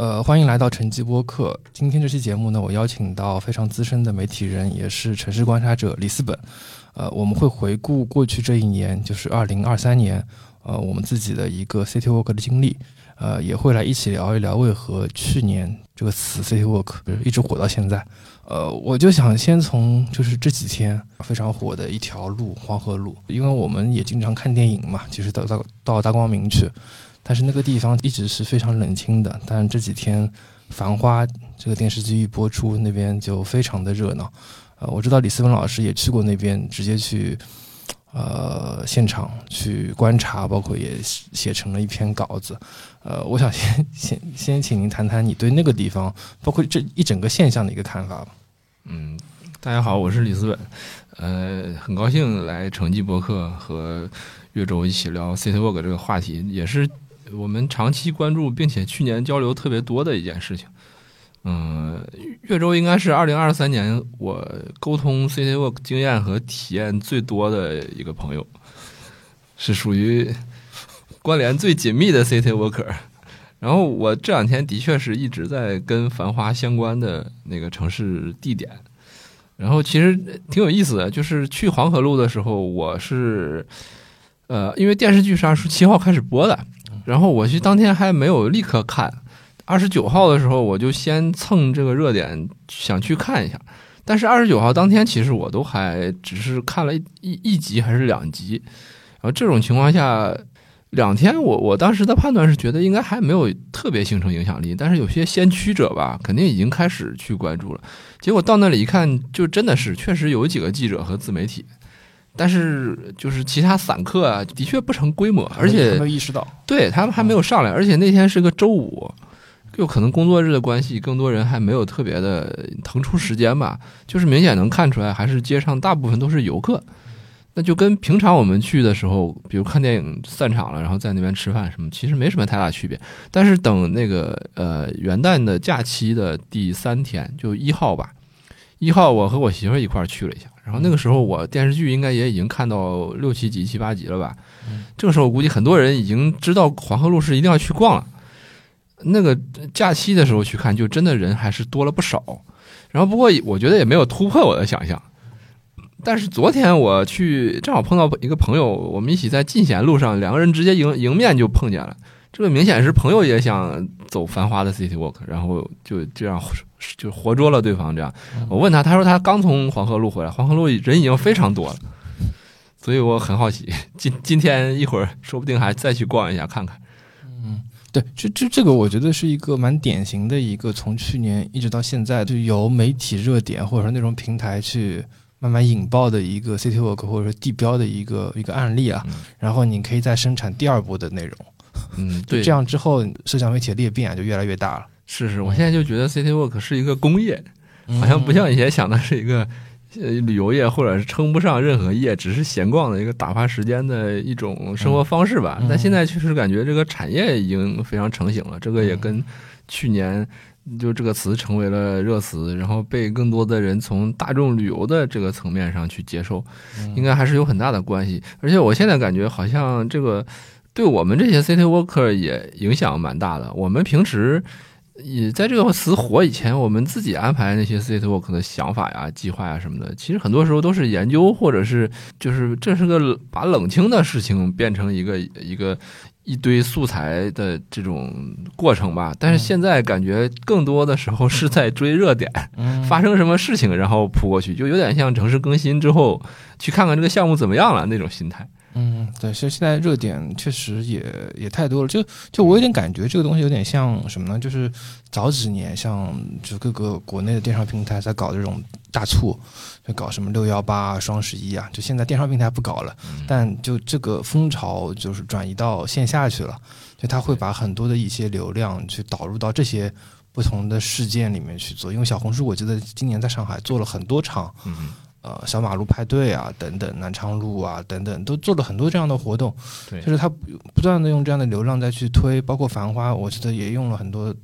呃，欢迎来到晨记播客。今天这期节目呢，我邀请到非常资深的媒体人，也是城市观察者李思本。呃，我们会回顾过去这一年，就是二零二三年，呃，我们自己的一个 City Walk 的经历。呃，也会来一起聊一聊为何去年这个词 City Walk 一直火到现在。呃，我就想先从就是这几天非常火的一条路黄河路，因为我们也经常看电影嘛，其实到到到大光明去。但是那个地方一直是非常冷清的，但这几天《繁花》这个电视剧一播出，那边就非常的热闹。呃，我知道李思文老师也去过那边，直接去呃现场去观察，包括也写成了一篇稿子。呃，我想先先先请您谈谈你对那个地方，包括这一整个现象的一个看法吧。嗯，大家好，我是李思本，呃，很高兴来成绩博客和岳州一起聊 City Walk 这个话题，也是。我们长期关注，并且去年交流特别多的一件事情，嗯，岳州应该是二零二三年我沟通 City Walk 经验和体验最多的一个朋友，是属于关联最紧密的 City Walker。然后我这两天的确是一直在跟繁华相关的那个城市地点，然后其实挺有意思的，就是去黄河路的时候，我是呃，因为电视剧是二十七号开始播的。然后我去当天还没有立刻看，二十九号的时候我就先蹭这个热点想去看一下，但是二十九号当天其实我都还只是看了一一集还是两集，然后这种情况下两天我我当时的判断是觉得应该还没有特别形成影响力，但是有些先驱者吧肯定已经开始去关注了，结果到那里一看就真的是确实有几个记者和自媒体。但是就是其他散客啊，的确不成规模，而且没有意识到，对他们还没有上来，而且那天是个周五，就可能工作日的关系，更多人还没有特别的腾出时间吧。就是明显能看出来，还是街上大部分都是游客，那就跟平常我们去的时候，比如看电影散场了，然后在那边吃饭什么，其实没什么太大区别。但是等那个呃元旦的假期的第三天，就一号吧，一号我和我媳妇一块儿去了一下。然后那个时候我电视剧应该也已经看到六七集七八集了吧，这个时候估计很多人已经知道黄河路是一定要去逛了。那个假期的时候去看，就真的人还是多了不少。然后不过我觉得也没有突破我的想象。但是昨天我去正好碰到一个朋友，我们一起在进贤路上，两个人直接迎迎面就碰见了。这个明显是朋友也想走繁华的 City Walk，然后就这样。就活捉了对方，这样。我问他，他说他刚从黄河路回来，黄河路人已经非常多了，所以我很好奇，今今天一会儿说不定还再去逛一下看看。嗯，对，这这这个我觉得是一个蛮典型的一个从去年一直到现在，就由媒体热点或者说那种平台去慢慢引爆的一个 City Walk 或者说地标的一个一个案例啊。然后你可以再生产第二波的内容。嗯，对，这样之后社交媒体的裂变就越来越大了。是是，我现在就觉得 City Walk 是一个工业，好像不像以前想的是一个呃旅游业，或者是称不上任何业，只是闲逛的一个打发时间的一种生活方式吧。但现在确实感觉这个产业已经非常成型了，这个也跟去年就这个词成为了热词，然后被更多的人从大众旅游的这个层面上去接受，应该还是有很大的关系。而且我现在感觉好像这个对我们这些 City worker 也影响蛮大的。我们平时。也在这个词火以前，我们自己安排那些 city work 的想法呀、计划呀什么的，其实很多时候都是研究，或者是就是这是个把冷清的事情变成一个一个一堆素材的这种过程吧。但是现在感觉更多的时候是在追热点，发生什么事情然后扑过去，就有点像城市更新之后去看看这个项目怎么样了那种心态。嗯，对，其实现在热点确实也也太多了，就就我有点感觉这个东西有点像什么呢？就是早几年像就各个国内的电商平台在搞这种大促，就搞什么六幺八、双十一啊，就现在电商平台不搞了，但就这个风潮就是转移到线下去了，就他会把很多的一些流量去导入到这些不同的事件里面去做，因为小红书我记得今年在上海做了很多场。呃，小马路派对啊，等等，南昌路啊，等等，都做了很多这样的活动。对，就是他不断的用这样的流量再去推，包括繁花，我记得也用了很多，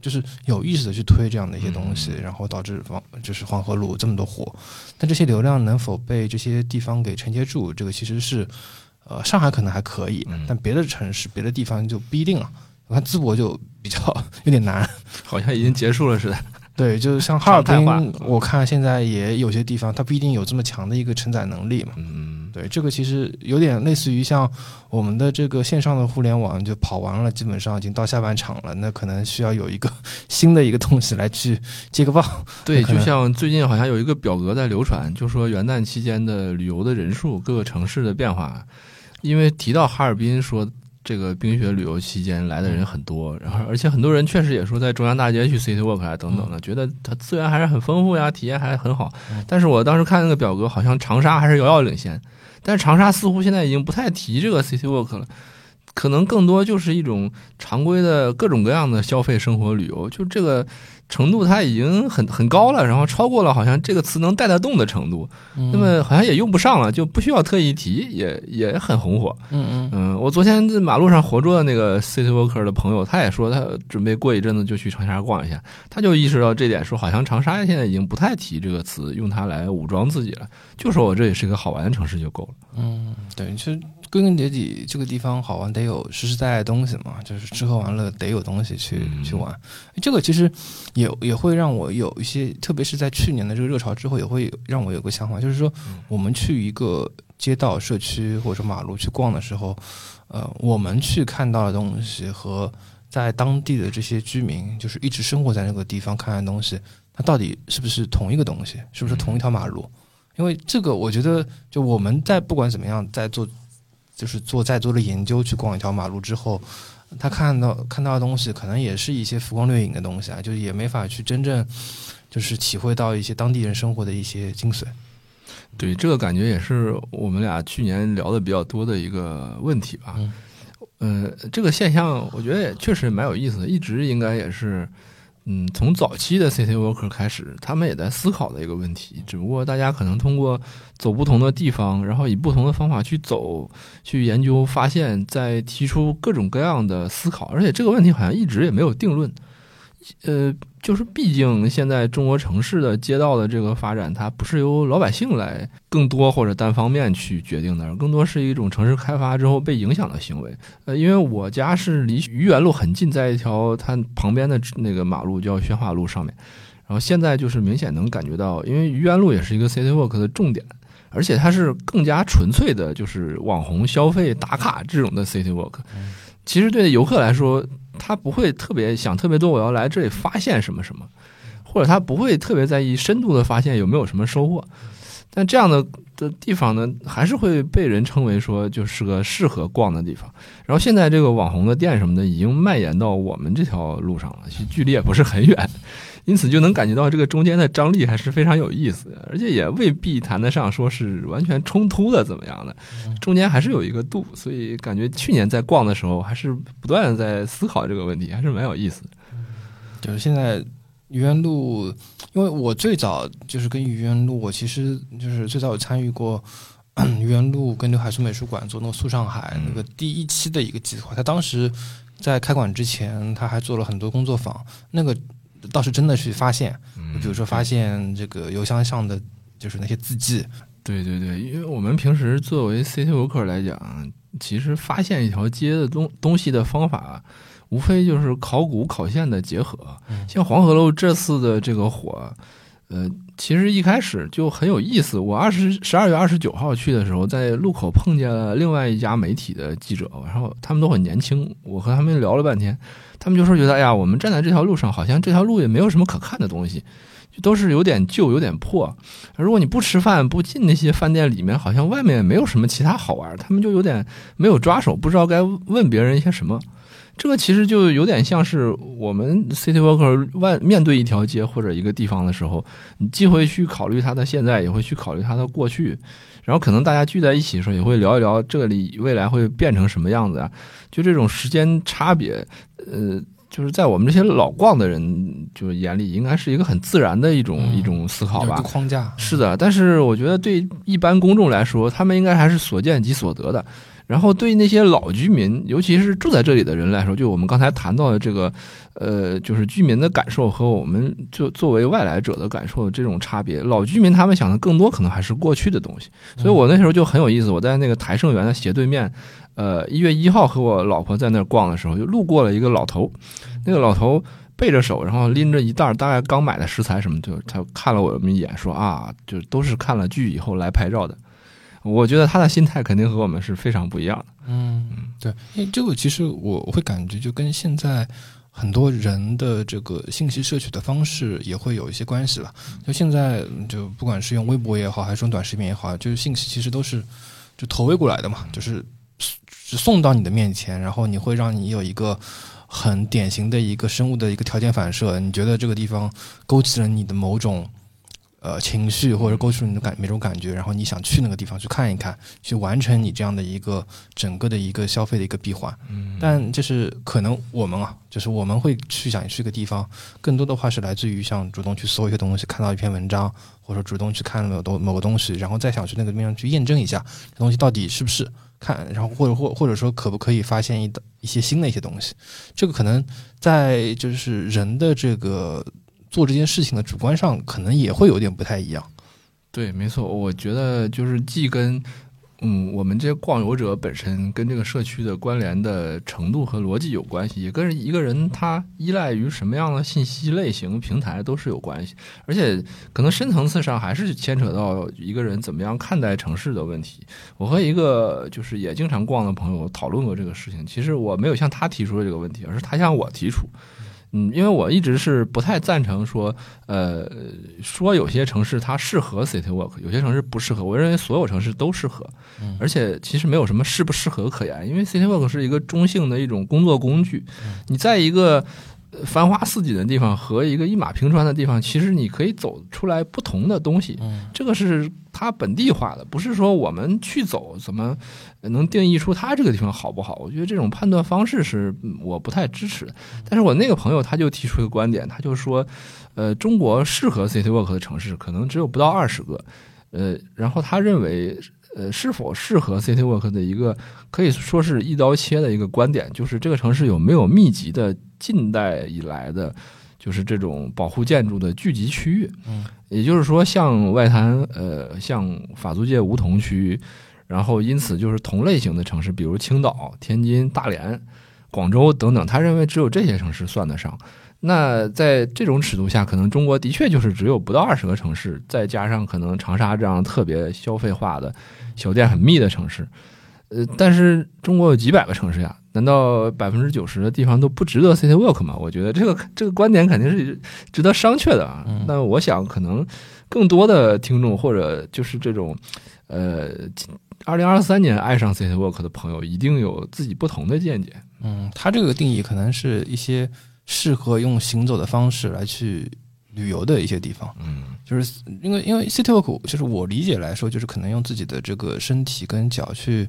就是有意识的去推这样的一些东西，然后导致黄就是黄河路这么多火。但这些流量能否被这些地方给承接住？这个其实是，呃，上海可能还可以，但别的城市、别的地方就不一定了。我看淄博就比较 有点难，好像已经结束了似的。对，就是像哈尔滨，我看现在也有些地方它不一定有这么强的一个承载能力嘛。嗯，对，这个其实有点类似于像我们的这个线上的互联网，就跑完了，基本上已经到下半场了，那可能需要有一个 新的一个东西来去接个棒。对，就像最近好像有一个表格在流传，就说元旦期间的旅游的人数，各个城市的变化。因为提到哈尔滨，说这个冰雪旅游期间来的人很多，然后而且很多人确实也说在中央大街去 City Walk 啊等等的，觉得它资源还是很丰富呀，体验还很好嗯。但是我当时看那个表格，好像长沙还是遥遥领先，但是长沙似乎现在已经不太提这个 City Walk 了。可能更多就是一种常规的各种各样的消费生活旅游，就这个程度它已经很很高了，然后超过了好像这个词能带得动的程度，那么好像也用不上了，就不需要特意提，也也很红火。嗯嗯嗯，我昨天在马路上活捉的那个 City Walker 的朋友，他也说他准备过一阵子就去长沙逛一下，他就意识到这点，说好像长沙现在已经不太提这个词，用它来武装自己了，就说我这也是一个好玩的城市就够了。嗯，对，其实归根结底，这个地方好玩得有实实在在的东西嘛，就是吃喝玩乐得有东西去、嗯去玩。这个其实也也会让我有一些，特别是在去年的这个热潮之后，也会让我有个想法，就是说我们去一个街道、社区或者说马路去逛的时候，呃，我们去看到的东西和在当地的这些居民，就是一直生活在那个地方看的东西，它到底是不是同一个东西？是不是同一条马路？因为这个，我觉得，就我们在不管怎么样，在做，就是做再多的研究，去逛一条马路之后，他看到看到的东西，可能也是一些浮光掠影的东西啊，就是也没法去真正，就是体会到一些当地人生活的一些精髓。对，这个感觉也是我们俩去年聊的比较多的一个问题吧。嗯呃，这个现象我觉得也确实蛮有意思的，一直应该也是，嗯，从早期的 City Worker 开始，他们也在思考的一个问题。只不过大家可能通过走不同的地方，然后以不同的方法去走、去研究、发现，在提出各种各样的思考。而且这个问题好像一直也没有定论。呃，就是毕竟现在中国城市的街道的这个发展，它不是由老百姓来更多或者单方面去决定的，而更多是一种城市开发之后被影响的行为。呃，因为我家是离愚园路很近，在一条它旁边的那个马路叫宣化路上面，然后现在就是明显能感觉到，因为愚园路也是一个 City Walk 的重点。而且它是更加纯粹的，就是网红消费打卡这种的 City Walk。其实对游客来说，他不会特别想特别多，我要来这里发现什么什么，或者他不会特别在意深度的发现有没有什么收获。但这样的的地方呢，还是会被人称为说就是个适合逛的地方。然后现在这个网红的店什么的，已经蔓延到我们这条路上了，距离也不是很远，因此就能感觉到这个中间的张力还是非常有意思的，而且也未必谈得上说是完全冲突的怎么样的，中间还是有一个度。所以感觉去年在逛的时候，还是不断的在思考这个问题，还是蛮有意思的。就是现在愚园路，因为我最早就是跟愚园路，我其实就是最早有参与过 愚园路跟刘海粟美术馆做那个素上海嗯那个第一期的一个计划。他当时在开馆之前，他还做了很多工作坊，那个倒是真的去发现，嗯比如说发现这个邮箱上的就是那些字迹，对对对，因为我们平时作为 City Walker 来讲，其实发现一条街的东东西的方法，无非就是考古考现的结合。像黄河路这次的这个火，呃，其实一开始就很有意思。我二十十二月二十九号去的时候，在路口碰见了另外一家媒体的记者，然后他们都很年轻，我和他们聊了半天，他们就说觉得，哎呀，我们站在这条路上，好像这条路也没有什么可看的东西。就都是有点旧，有点破。如果你不吃饭，不进那些饭店里面，好像外面也没有什么其他好玩。他们就有点没有抓手，不知道该问别人一些什么。这个其实就有点像是我们 City Walker 外面对一条街或者一个地方的时候，你既会去考虑它的现在，也会去考虑它的过去。然后可能大家聚在一起的时候，也会聊一聊这里未来会变成什么样子啊？就这种时间差别，呃。就是在我们这些老逛的人就是眼里，应该是一个很自然的一种、嗯一种思考吧。框架。是的，但是我觉得对一般公众来说，他们应该还是所见即所得的。然后对那些老居民，尤其是住在这里的人来说，就我们刚才谈到的这个，呃，就是居民的感受和我们就作为外来者的感受的这种差别。老居民他们想的更多可能还是过去的东西，所以我那时候就很有意思。我在那个台盛园的斜对面，呃，一月一号和我老婆在那儿逛的时候，就路过了一个老头，那个老头背着手，然后拎着一袋大概刚买的食材什么，就他看了我们一眼，说啊，就都是看了剧以后来拍照的。我觉得他的心态肯定和我们是非常不一样的。嗯，对，因为这个其实我会感觉就跟现在很多人的这个信息摄取的方式也会有一些关系了。就现在就不管是用微博也好，还是用短视频也好，就是信息其实都是就投喂过来的嘛，就是送到你的面前，然后你会让你有一个很典型的一个生物的一个条件反射，你觉得这个地方勾起了你的某种。呃，情绪或者勾出你的感每种感觉，然后你想去那个地方去看一看，去完成你这样的一个整个的一个消费的一个闭环。嗯，但就是可能我们啊，就是我们会去想去一个地方，更多的话是来自于像主动去搜一些东西，看到一篇文章，或者主动去看某东某个东西，然后再想去那个地方去验证一下这东西到底是不是看，然后或者或或者说可不可以发现一一些新的一些东西。这个可能在就是人的这个。做这件事情的主观上可能也会有点不太一样，对，没错，我觉得就是既跟嗯我们这些逛游者本身跟这个社区的关联的程度和逻辑有关系，也跟一个人他依赖于什么样的信息类型平台都是有关系，而且可能深层次上还是牵扯到一个人怎么样看待城市的问题。我和一个就是也经常逛的朋友讨论过这个事情，其实我没有向他提出这个问题，而是他向我提出。嗯，因为我一直是不太赞成说，呃，说有些城市它适合 City Walk，有些城市不适合。我认为所有城市都适合，而且其实没有什么适不适合可言，因为 City Walk 是一个中性的一种工作工具。你在一个繁花似锦的地方和一个一马平川的地方，其实你可以走出来不同的东西。这个是它本地化的，不是说我们去走怎么。能定义出它这个地方好不好？我觉得这种判断方式是我不太支持的。但是我那个朋友他就提出一个观点，他就说，呃，中国适合 City Walk 的城市可能只有不到二十个，呃，然后他认为，呃，是否适合 City Walk 的一个可以说是一刀切的一个观点，就是这个城市有没有密集的近代以来的，就是这种保护建筑的聚集区域。嗯，也就是说，像外滩，呃，像法租界梧桐区。然后，因此就是同类型的城市，比如青岛、天津、大连、广州等等，他认为只有这些城市算得上。那在这种尺度下，可能中国的确就是只有不到二十个城市，再加上可能长沙这样特别消费化的小店很密的城市。呃，但是中国有几百个城市呀，难道百分之九十的地方都不值得 City Walk 吗？我觉得这个这个观点肯定是值得商榷的啊。那我想，可能更多的听众或者就是这种呃。二零二三年爱上 City Walk 的朋友一定有自己不同的见解。嗯，他这个定义可能是一些适合用行走的方式来去旅游的一些地方。嗯，就是因为因为 City Walk 就是我理解来说，就是可能用自己的这个身体跟脚去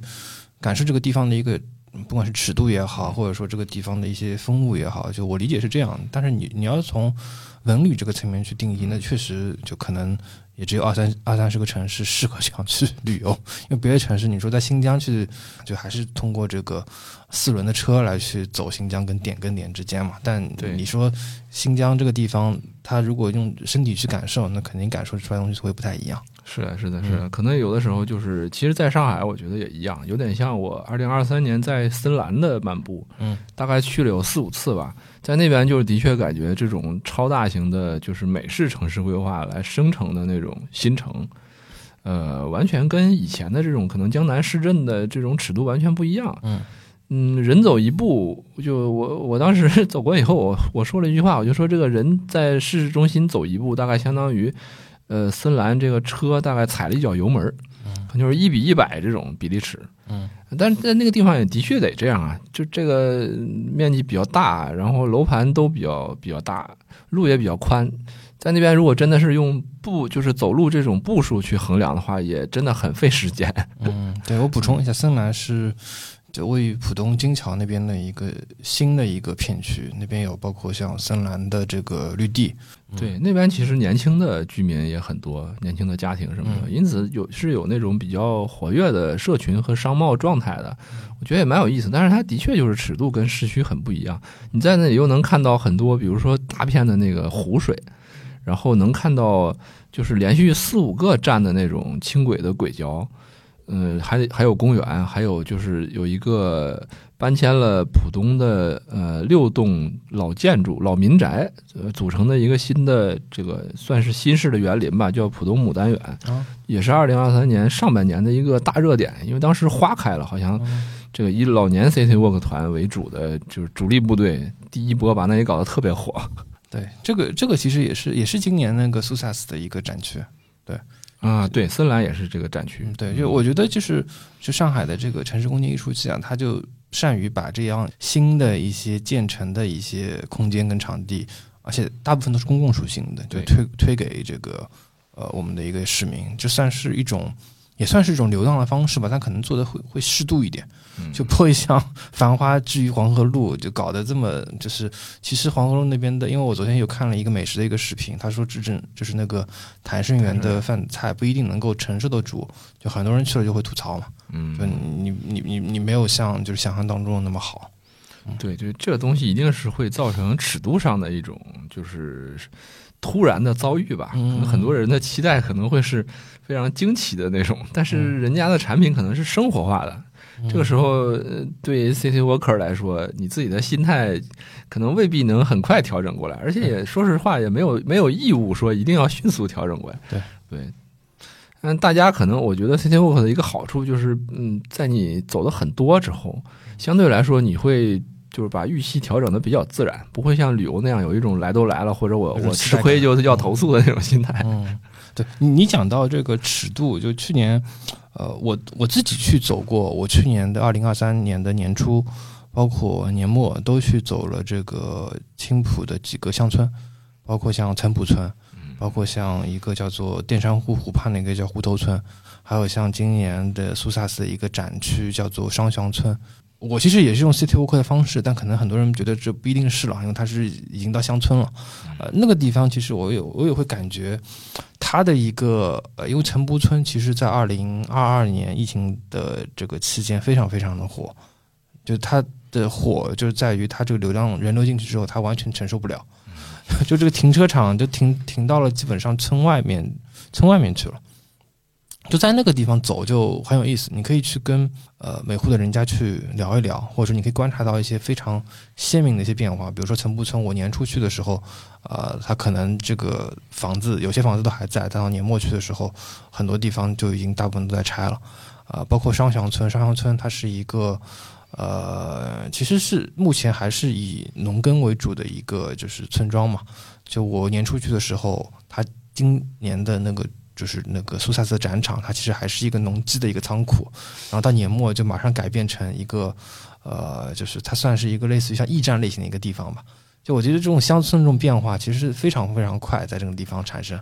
感受这个地方的一个，不管是尺度也好，或者说这个地方的一些风物也好，就我理解是这样。但是你你要从文旅这个层面去定义，那确实就可能。也只有二三二三十个城市适合这样去旅游，因为别的城市，你说在新疆去，就还是通过这个四轮的车来去走新疆跟点跟点之间嘛。但你说新疆这个地方，他如果用身体去感受，那肯定感受出来东西会不太一样。是的，是的，是的，可能有的时候就是，其实在上海，我觉得也一样，有点像我二零二三年在森兰的漫步，嗯，大概去了有四五次吧。在那边就是的确感觉这种超大型的，就是美式城市规划来生成的那种新城，呃，完全跟以前的这种可能江南市镇的这种尺度完全不一样。嗯嗯，人走一步，就我我当时 走过以后，我我说了一句话，我就说这个人在市中心走一步，大概相当于呃森兰这个车大概踩了一脚油门，嗯，就是一比一百这种比例尺。嗯。但是在那个地方也的确得这样啊，就这个面积比较大，然后楼盘都比较比较大，路也比较宽，在那边如果真的是用步，就是走路这种步数去衡量的话，也真的很费时间。嗯，对我补充一下，森兰是就位于浦东金桥那边的一个新的一个片区，那边有包括像深蓝的这个绿地，对，那边其实年轻的居民也很多，年轻的家庭什么的，因此有是有那种比较活跃的社群和商贸状态的，我觉得也蛮有意思。但是它的确就是尺度跟市区很不一样，你在那里又能看到很多，比如说大片的那个湖水，然后能看到就是连续四五个站的那种轻轨的轨交。嗯，还还有公园，还有就是有一个搬迁了浦东的呃六栋老建筑、老民宅呃组成的一个新的这个算是新式的园林吧，叫浦东牡丹园，也是二零二三年上半年的一个大热点，因为当时花开了，好像这个以老年 City Walk 团为主的就是主力部队第一波把那里搞得特别火。对，这个这个其实也是也是今年那个 Susa's 的一个展区，对。啊，对，森兰也是这个展区。对，就我觉得就是，就上海的这个城市空间艺术气啊，它就善于把这样新的一些建成的一些空间跟场地，而且大部分都是公共属性的，就推推给这个呃我们的一个市民，就算是一种。也算是一种流浪的方式吧，但可能做的会会适度一点，就不会像《繁花》至于黄河路就搞得这么就是。其实黄河路那边的，因为我昨天有看了一个美食的一个视频，他说，这正就是那个谭胜园的饭菜不一定能够承受得住，就很多人去了就会吐槽嘛。嗯，就你你你你没有像就是想象当中的那么好。对，就是这东西一定是会造成尺度上的一种就是突然的遭遇吧。可能很多人的期待可能会是。非常惊奇的那种，但是人家的产品可能是生活化的。这个时候，对 City Worker 来说，你自己的心态可能未必能很快调整过来，而且也说实话，也没有没有义务说一定要迅速调整过来。对。对，嗯，大家可能我觉得 City Worker 的一个好处就是，嗯，在你走的很多之后，相对来说你会就是把预期调整的比较自然，不会像旅游那样有一种来都来了或者我我吃亏就要投诉的那种心态。嗯。对你讲到这个尺度，就去年，呃，我我自己去走过，我去年的二零二三年的年初，包括年末都去走了这个青浦的几个乡村，包括像陈浦村，包括像一个叫做淀山湖湖畔的一个叫湖头村，还有像今年的苏萨斯的一个展区叫做双祥村。我其实也是用 City Walk 的方式，但可能很多人觉得这不一定是了，因为它是已经到乡村了。呃，那个地方其实我有我也会感觉，它的一个呃，因为陈浦村其实在二零二二年疫情的这个期间非常非常的火，就它的火就是在于它这个流量人流进去之后，它完全承受不了，就这个停车场就停停到了基本上村外面村外面去了。就在那个地方走就很有意思，你可以去跟呃每户的人家去聊一聊，或者说你可以观察到一些非常鲜明的一些变化。比如说陈浦村，我年初去的时候，呃，它可能这个房子有些房子都还在，但到年末去的时候，很多地方就已经大部分都在拆了。啊，包括商祥村，商祥村它是一个呃，其实是目前还是以农耕为主的一个就是村庄嘛。就我年初去的时候，它今年的那个。就是那个苏萨斯展场，它其实还是一个农机的一个仓库，然后到年末就马上改变成一个，呃，就是它算是一个类似于像驿站类型的一个地方吧。就我觉得这种乡村这种变化其实是非常非常快，在这个地方产生。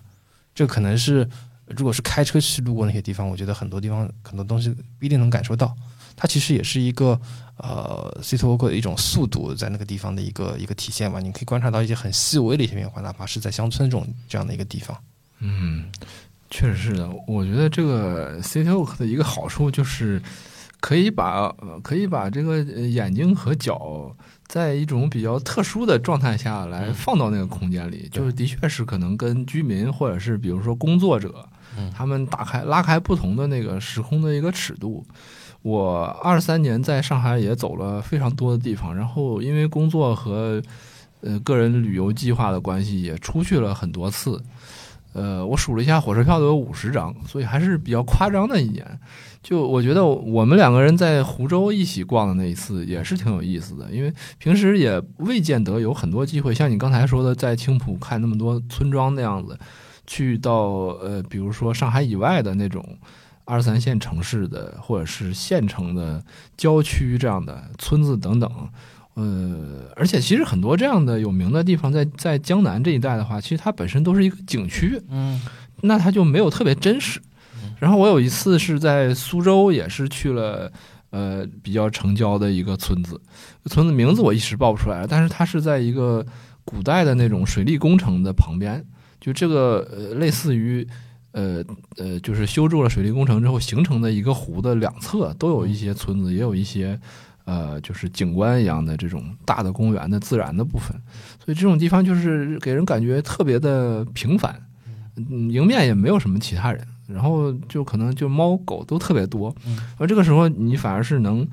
这可能是如果是开车去路过那些地方，我觉得很多地方很多东西不一定能感受到。它其实也是一个呃，city walk 的一种速度在那个地方的一个一个体现吧。你可以观察到一些很细微的一些变化，哪怕是在乡村这种这样的一个地方。嗯。确实是的，我觉得这个 City Walk 的一个好处就是，可以把可以把这个眼睛和脚在一种比较特殊的状态下来放到那个空间里，就是的确是可能跟居民或者是比如说工作者，他们打开拉开不同的那个时空的一个尺度。我二三年在上海也走了非常多的地方，然后因为工作和呃个人旅游计划的关系，也出去了很多次。呃，我数了一下，火车票都有五十张，所以还是比较夸张的一年。就我觉得，我们两个人在湖州一起逛的那一次也是挺有意思的，因为平时也未见得有很多机会，像你刚才说的，在青浦看那么多村庄那样子，去到呃，比如说上海以外的那种二三线城市的，或者是县城的郊区这样的村子等等。呃，而且其实很多这样的有名的地方，在在江南这一带的话，其实它本身都是一个景区，嗯，那它就没有特别真实。然后我有一次是在苏州，也是去了呃比较城郊的一个村子，村子名字我一时报不出来，但是它是在一个古代的那种水利工程的旁边，就这个呃类似于呃呃就是修筑了水利工程之后形成的一个湖的两侧都有一些村子，也有一些呃就是景观一样的这种大的公园的自然的部分，所以这种地方就是给人感觉特别的平凡，嗯，迎面也没有什么其他人。然后就可能就猫狗都特别多，而这个时候你反而是能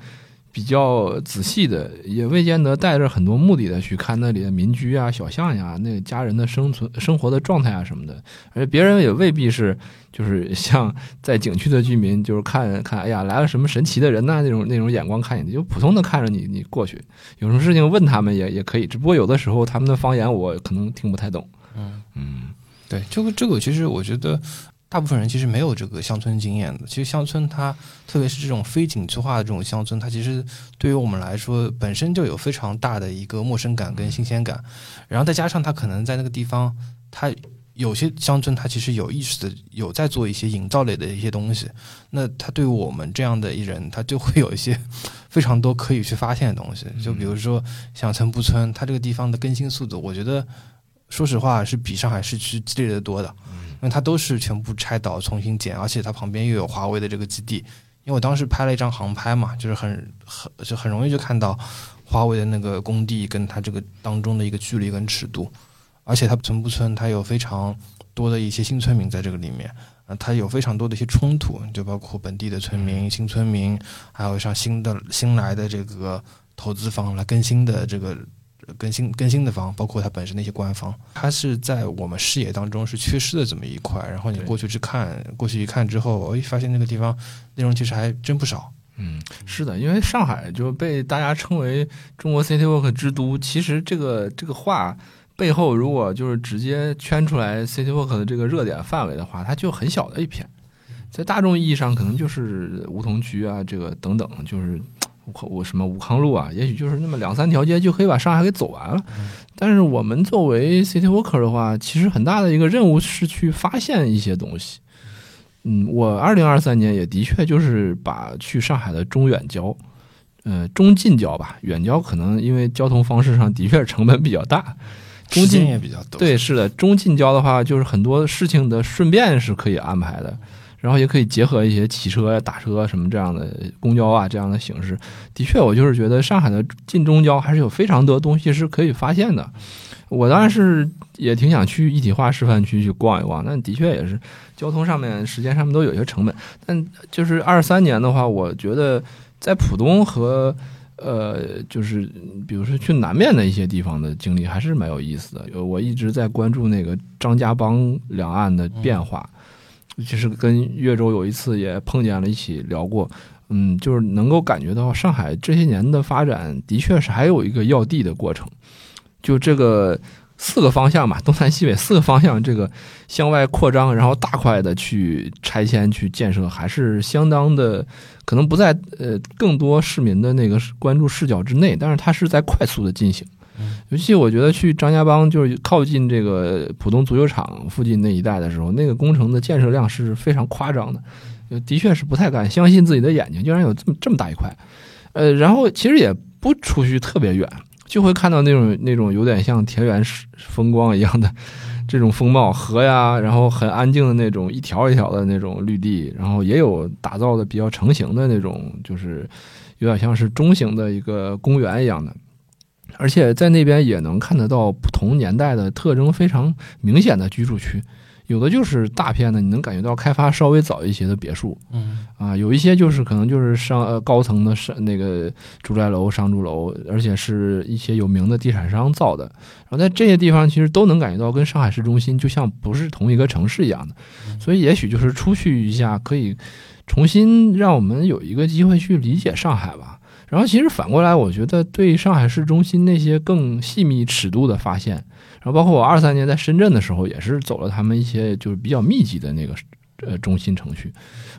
比较仔细的，也未见得带着很多目的的去看那里的民居啊、小巷呀、那家人的生存生活的状态啊什么的，而且别人也未必是就是像在景区的居民，就是看 看哎呀来了什么神奇的人呐那种那种眼光看你，就普通的看着你你过去，有什么事情问他们也也可以，只不过有的时候他们的方言我可能听不太懂。嗯嗯，对，这个这个其实我觉得。大部分人其实没有这个乡村经验的。其实乡村它，特别是这种非景区化的这种乡村，它其实对于我们来说本身就有非常大的一个陌生感跟新鲜感。然后再加上它可能在那个地方，它有些乡村它其实有意识的有在做一些营造类的一些东西。那它对于我们这样的一人，他就会有一些非常多可以去发现的东西。就比如说像城步村，它这个地方的更新速度，我觉得说实话是比上海市区激烈的多的。因为它都是全部拆倒重新建，而且它旁边又有华为的这个基地。因为我当时拍了一张航拍嘛，就是很很就很容易就看到华为的那个工地跟它这个当中的一个距离跟尺度。而且它村不村，它有非常多的一些新村民在这个里面，呃，它有非常多的一些冲突，就包括本地的村民、新村民，还有像新的新来的这个投资方来更新的这个。更新更新的方，包括它本身的一些官方，它是在我们视野当中是缺失的这么一块。然后你过去去看，过去一看之后，哎，发现那个地方内容其实还真不少。嗯，是的，因为上海就被大家称为中国 City Walk 之都。其实这个这个话背后，如果就是直接圈出来 City Walk 的这个热点范围的话，它就很小的一片，在大众意义上可能就是梧桐区啊，这个等等，就是。我什么武康路啊，也许就是那么两三条街就可以把上海给走完了。但是我们作为 city walker 的话，其实很大的一个任务是去发现一些东西。嗯，我二零二三年也的确就是把去上海的中远郊，呃，中近郊吧，远郊可能因为交通方式上的确成本比较大，中近也比较多。对，是的，中近郊的话，就是很多事情的顺便是可以安排的。然后也可以结合一些骑车呀、打车什么这样的公交啊这样的形式。的确，我就是觉得上海的近中交还是有非常多东西是可以发现的。我当然是也挺想去一体化示范区去逛一逛，但的确也是交通上面、时间上面都有些成本。但就是二三年的话，我觉得在浦东和呃，就是比如说去南面的一些地方的经历还是蛮有意思的。我一直在关注那个张家浜两岸的变化。其实跟岳州有一次也碰见了，一起聊过，嗯，就是能够感觉到上海这些年的发展，的确是还有一个要地的过程。就这个四个方向嘛，东南西北四个方向，这个向外扩张，然后大块的去拆迁、去建设，还是相当的，可能不在呃更多市民的那个关注视角之内，但是它是在快速的进行。尤其我觉得去张家浜，就是靠近这个浦东足球场附近那一带的时候，那个工程的建设量是非常夸张的，的确是不太敢相信自己的眼睛，竟然有这么这么大一块。呃，然后其实也不出去特别远，就会看到那种那种有点像田园风光一样的这种风貌，河呀，然后很安静的那种一条一条的那种绿地，然后也有打造的比较成型的那种，就是有点像是中型的一个公园一样的。而且在那边也能看得到不同年代的特征非常明显的居住区，有的就是大片的，你能感觉到开发稍微早一些的别墅，嗯，啊，有一些就是可能就是上呃高层的商那个住宅楼、商住楼，而且是一些有名的地产商造的。然后在这些地方，其实都能感觉到跟上海市中心就像不是同一个城市一样的，所以也许就是出去一下，可以重新让我们有一个机会去理解上海吧。然后其实反过来，我觉得对上海市中心那些更细密尺度的发现，然后包括我二三年在深圳的时候，也是走了他们一些就是比较密集的那个呃中心城区，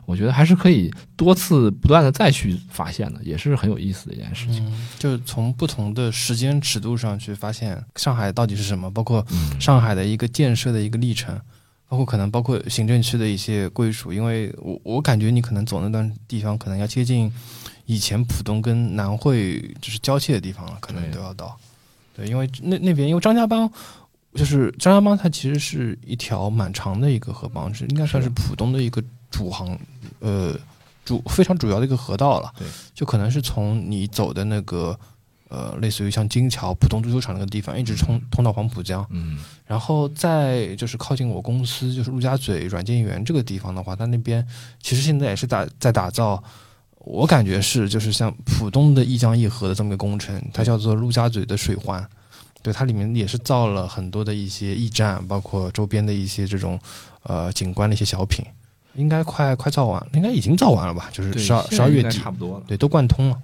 我觉得还是可以多次不断的再去发现的，也是很有意思的一件事情。就是从不同的时间尺度上去发现上海到底是什么，包括上海的一个建设的一个历程，包括可能包括行政区的一些归属，因为我我感觉你可能走那段地方，可能要接近。以前浦东跟南汇就是交界的地方了，可能都要到。对，因为那那边因为张家浜。就是张家浜，它其实是一条蛮长的一个河浜，是应该算是是浦东的一个主航，呃，主非常主要的一个河道了。对，就可能是从你走的那个呃，类似于像金桥、浦东足球场那个地方，一直通通到黄浦江，嗯然后再就是靠近我公司，就是陆家嘴软件园这个地方的话，它那边其实现在也是打在打造。我感觉是，就是像浦东的一江一河的这么一个工程，它叫做陆家嘴的水环，对，它里面也是造了很多的一些驿站，包括周边的一些这种呃景观的一些小品，应该快快造完，应该已经造完了吧？就是十二十二月底，差不多了，对，都贯通了。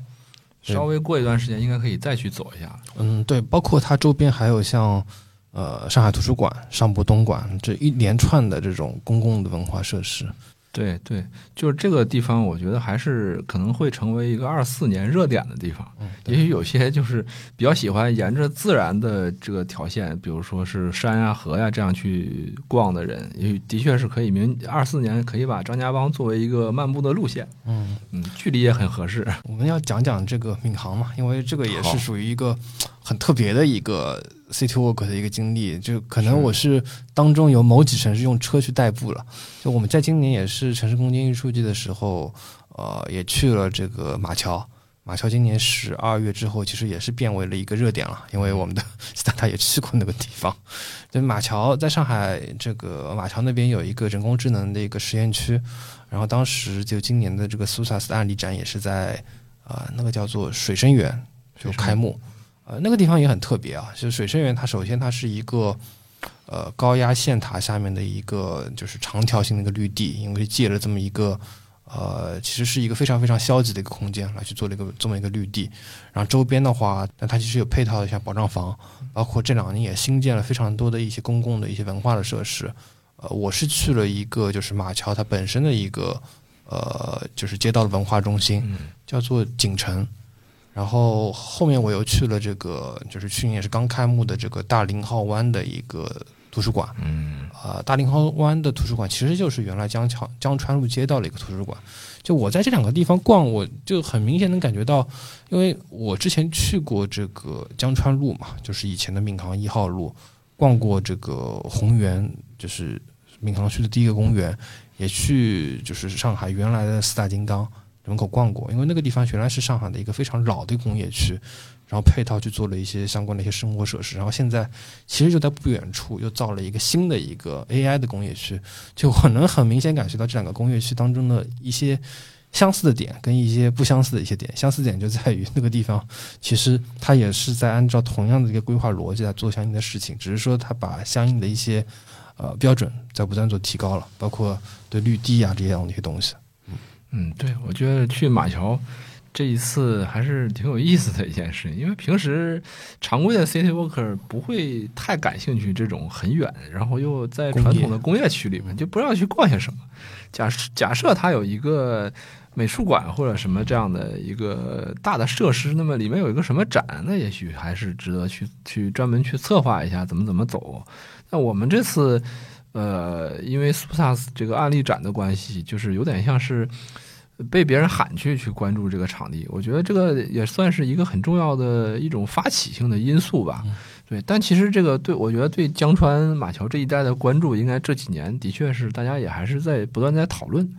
稍微过一段时间应该可以再去走一下。嗯，对，包括它周边还有像呃上海图书馆、上博东馆这一连串的这种公共的文化设施。对对，就是这个地方，我觉得还是可能会成为一个二四年热点的地方。嗯，也许有些就是比较喜欢沿着自然的这个条线，比如说是山呀、河呀这样去逛的人，也许的确是可以明二四年可以把张家浜作为一个漫步的路线。嗯，嗯，距离也很合适。我们要讲讲这个闵行嘛，因为这个也是属于一个很特别的一个 City Walk 的一个经历。就可能我是当中有某几城市用车去代步了。就我们在今年也是城市空间艺术季的时候，呃，也去了这个马桥。马桥今年十二月之后，其实也是变为了一个热点了，因为我们的斯塔塔也去过那个地方。对，马桥在上海这个马桥那边有一个人工智能的一个实验区，然后当时就今年的这个苏萨斯的案例展也是在呃那个叫做水生园就开幕，呃那个地方也很特别啊，就是水生园它首先它是一个呃高压线塔下面的一个就是长条形的一个绿地，因为借了这么一个。呃，其实是一个非常非常消极的一个空间来去做了一个这么一个绿地，然后周边的话，那它其实有配套的像保障房，包括这两年也新建了非常多的一些公共的一些文化的设施。呃，我是去了一个就是马桥它本身的一个呃就是街道的文化中心，嗯叫做锦城。然后后面我又去了这个就是去年也是刚开幕的这个大林浩湾的一个图书馆。嗯啊，大林浩湾的图书馆其实就是原来江桥江川路街道的一个图书馆。就我在这两个地方逛，我就很明显能感觉到，因为我之前去过这个江川路嘛，就是以前的闵行一号路，逛过这个红园，就是闵行区的第一个公园，也去就是上海原来的四大金刚门口逛过，因为那个地方原来是上海的一个非常老的工业区，然后配套去做了一些相关的一些生活设施，然后现在其实就在不远处又造了一个新的一个 AI 的工业区，就我能很明显感觉到这两个工业区当中的一些相似的点跟一些不相似的一些点。相似点就在于那个地方其实它也是在按照同样的一个规划逻辑来做相应的事情，只是说它把相应的一些呃标准在不断做提高了，包括对绿地啊这样的一些东西。嗯，对，我觉得去马桥这一次还是挺有意思的一件事，因为平时常规的 city walker 不会太感兴趣这种很远，然后又在传统的工业区里面，就不知道去逛些什么。假设假设它有一个美术馆或者什么这样的一个大的设施，那么里面有一个什么展，那也许还是值得去去专门去策划一下怎么怎么走。那我们这次。呃，因为苏萨斯这个案例展的关系，就是有点像是被别人喊去去关注这个场地。我觉得这个也算是一个很重要的一种发起性的因素吧。对，但其实这个对我觉得对江川马桥这一带的关注，应该这几年的确是大家也还是在不断在讨论。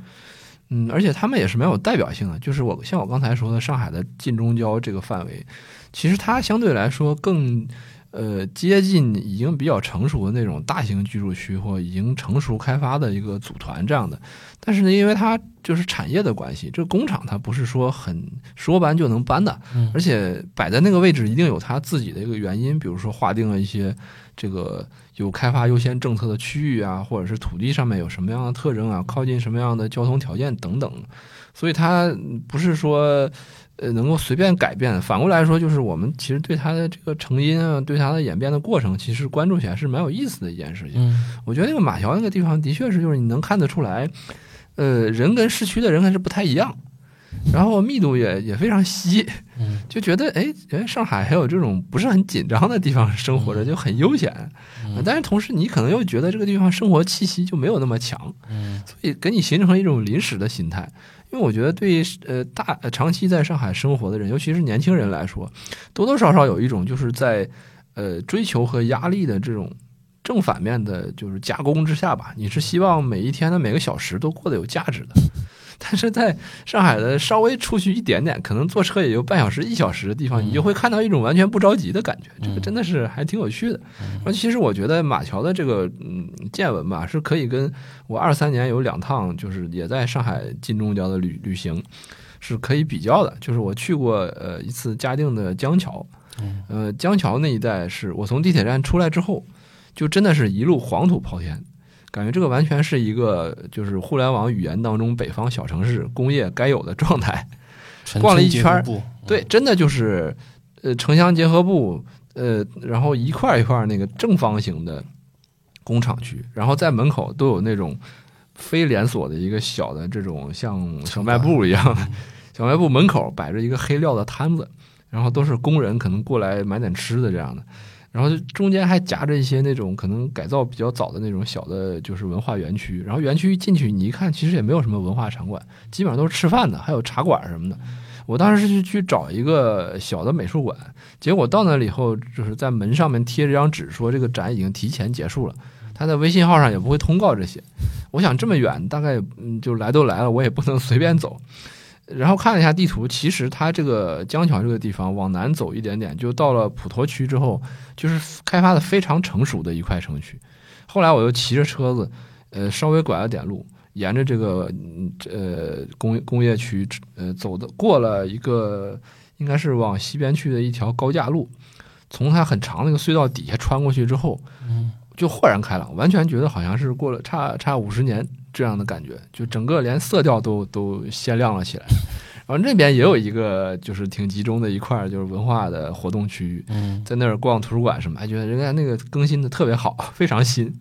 嗯，而且他们也是蛮有代表性的，就是我像我刚才说的，上海的近中交这个范围，其实它相对来说更。呃，接近已经比较成熟的那种大型居住区或已经成熟开发的一个组团这样的，但是呢，因为它就是产业的关系，这个工厂它不是说很说搬就能搬的，嗯而且摆在那个位置一定有它自己的一个原因，比如说划定了一些这个有开发优先政策的区域啊，或者是土地上面有什么样的特征啊，靠近什么样的交通条件等等，所以它不是说。呃，能够随便改变。反过来说，就是我们其实对它的这个成因啊，对它的演变的过程，其实关注起来是蛮有意思的一件事情。嗯我觉得那个马桥那个地方，的确是就是你能看得出来，呃，人跟市区的人还是不太一样。然后密度也也非常稀，嗯就觉得哎，哎，上海还有这种不是很紧张的地方生活着，就很悠闲。嗯但是同时，你可能又觉得这个地方生活气息就没有那么强，嗯所以给你形成一种临时的心态。因为我觉得对呃大长期在上海生活的人，尤其是年轻人来说，多多少少有一种就是在呃追求和压力的这种正反面的，就是加工之下吧，你是希望每一天的每个小时都过得有价值的。但是在上海的稍微出去一点点，可能坐车也就半小时、一小时的地方，你就会看到一种完全不着急的感觉。这个真的是还挺有趣的。然后其实我觉得马桥的这个嗯见闻吧，是可以跟我二三年有两趟就是也在上海金钟郊的旅旅行是可以比较的。就是我去过呃一次嘉定的江桥，呃江桥那一带是我从地铁站出来之后，就真的是一路黄土抛天。感觉这个完全是一个就是互联网语言当中北方小城市工业该有的状态。城逛了一圈对，真的就是呃城乡结合部，呃，然后一块儿一块儿那个正方形的工厂区，然后在门口都有那种非连锁的一个小的这种像小卖部一样的 小卖部门口摆着一个黑料的摊子，然后都是工人可能过来买点吃的这样的。然后中间还夹着一些那种可能改造比较早的那种小的，就是文化园区。然后园区一进去，你一看，其实也没有什么文化场馆，基本上都是吃饭的，还有茶馆什么的。我当时是去找一个小的美术馆，结果到那里以后，就是在门上面贴着张纸，说这个展已经提前结束了。他在微信号上也不会通告这些。我想这么远，大概嗯就来都来了，我也不能随便走。然后看了一下地图，其实它这个江桥这个地方往南走一点点，就到了普陀区之后，就是开发的非常成熟的一块城区。后来我又骑着车子，呃，稍微拐了点路，沿着这个呃工工业区，呃，走的过了一个应该是往西边去的一条高架路，从它很长那个隧道底下穿过去之后，就豁然开朗，完全觉得好像是过了差差五十年这样的感觉，就整个连色调都都鲜亮了起来。然后那边也有一个就是挺集中的一块儿，就是文化的活动区域，嗯在那儿逛图书馆什么，还觉得人家那个更新的特别好，非常新。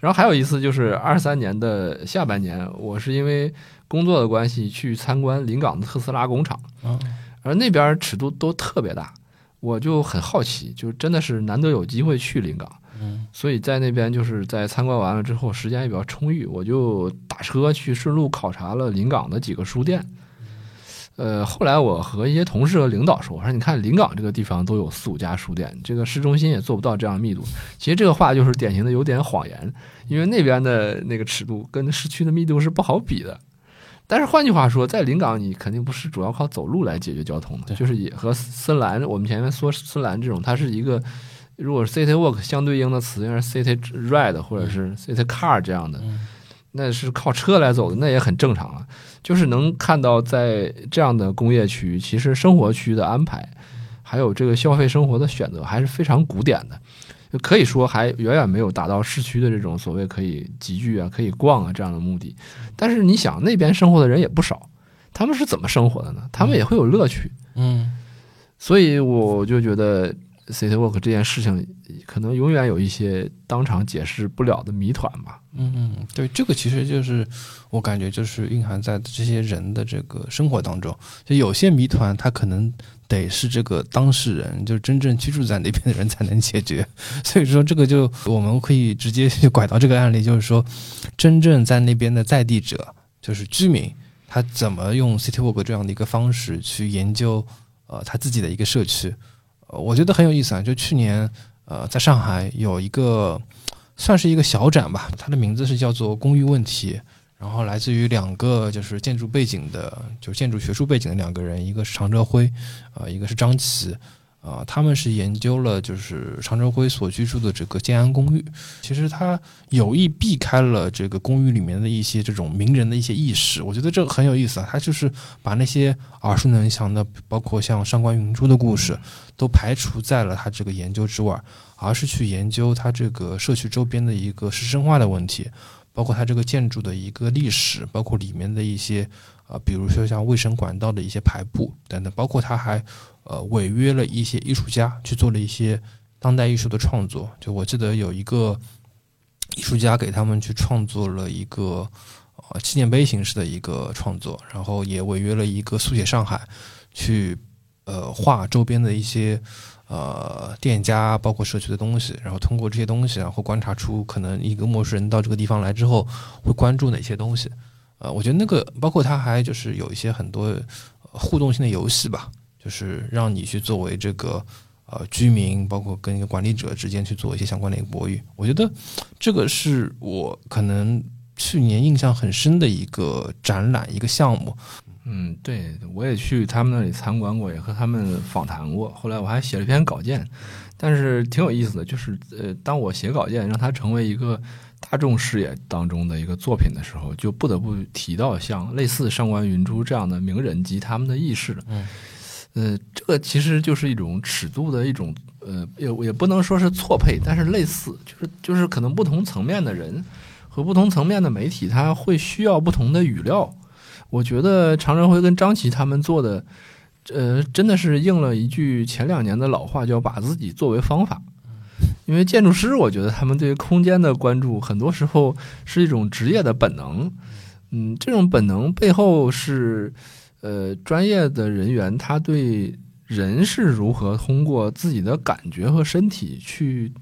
然后还有一次就是二三年的下半年，我是因为工作的关系去参观临港的特斯拉工厂，啊而那边尺度都特别大，我就很好奇，就真的是难得有机会去临港，所以在那边就是在参观完了之后，时间也比较充裕，我就打车去顺路考察了临港的几个书店。呃，后来我和一些同事和领导说，我说你看临港这个地方都有四五家书店，这个市中心也做不到这样密度。其实这个话就是典型的有点谎言，因为那边的那个尺度跟市区的密度是不好比的。但是换句话说，在临港你肯定不是主要靠走路来解决交通的，就是也和森兰，我们前面说森兰这种，它是一个如果是 city walk 相对应的词，应该是 city ride 或者是 city car 这样的，嗯那是靠车来走的，那也很正常了。就是能看到在这样的工业区，其实生活区的安排，还有这个消费生活的选择，还是非常古典的。就可以说还远远没有达到市区的这种所谓可以集聚啊、可以逛啊这样的目的。但是你想，那边生活的人也不少，他们是怎么生活的呢？他们也会有乐趣。嗯所以我就觉得 City Walk 这件事情，可能永远有一些当场解释不了的谜团吧。嗯嗯，对，这个其实就是我感觉就是蕴含在这些人的这个生活当中，就有些谜团，它可能得是这个当事人，就是真正居住在那边的人才能解决。所以说，这个就我们可以直接就拐到这个案例，就是说，真正在那边的在地者，就是居民，他怎么用 City Walk 这样的一个方式去研究呃他自己的一个社区，我觉得很有意思啊。就去年呃，在上海有一个。算是一个小展吧，它的名字是叫做“公寓问题”，然后来自于两个就是建筑背景的，就建筑学术背景的两个人，一个是常哲辉，呃，一个是张琪，啊、他们是研究了就是常州辉所居住的这个建安公寓，其实他有意避开了这个公寓里面的一些这种名人的一些意识，我觉得这个很有意思啊，他就是把那些耳熟能详的，包括像上官云珠的故事，都排除在了他这个研究之外。而是去研究他这个社区周边的一个师生化的问题，包括它这个建筑的一个历史，包括里面的一些呃，比如说像卫生管道的一些排布等等，包括他还呃违约了一些艺术家去做了一些当代艺术的创作。就我记得有一个艺术家给他们去创作了一个呃纪念碑形式的一个创作，然后也违约了一个速写上海，去呃画周边的一些呃店家，包括社区的东西，然后通过这些东西，然后观察出可能一个陌生人到这个地方来之后会关注哪些东西。呃，我觉得那个包括他还就是有一些很多互动性的游戏吧，就是让你去作为这个呃居民，包括跟一个管理者之间去做一些相关的一个博弈。我觉得这个是我可能去年印象很深的一个展览一个项目。嗯，对，我也去他们那里参观过，也和他们访谈过。后来我还写了一篇稿件，但是挺有意思的，就是呃，当我写稿件让它成为一个。大众视野当中的一个作品的时候，就不得不提到像类似上官云珠这样的名人及他们的意识。嗯，呃，这个其实就是一种尺度的一种，呃，也也不能说是错配，但是类似，就是就是可能不同层面的人和不同层面的媒体，他会需要不同的语料。我觉得常振辉跟张琪他们做的，呃，真的是应了一句前两年的老话，叫把自己作为方法。因为建筑师，我觉得他们对空间的关注，很多时候是一种职业的本能。嗯，这种本能背后是，呃，专业的人员他对人是如何通过自己的感觉和身体去，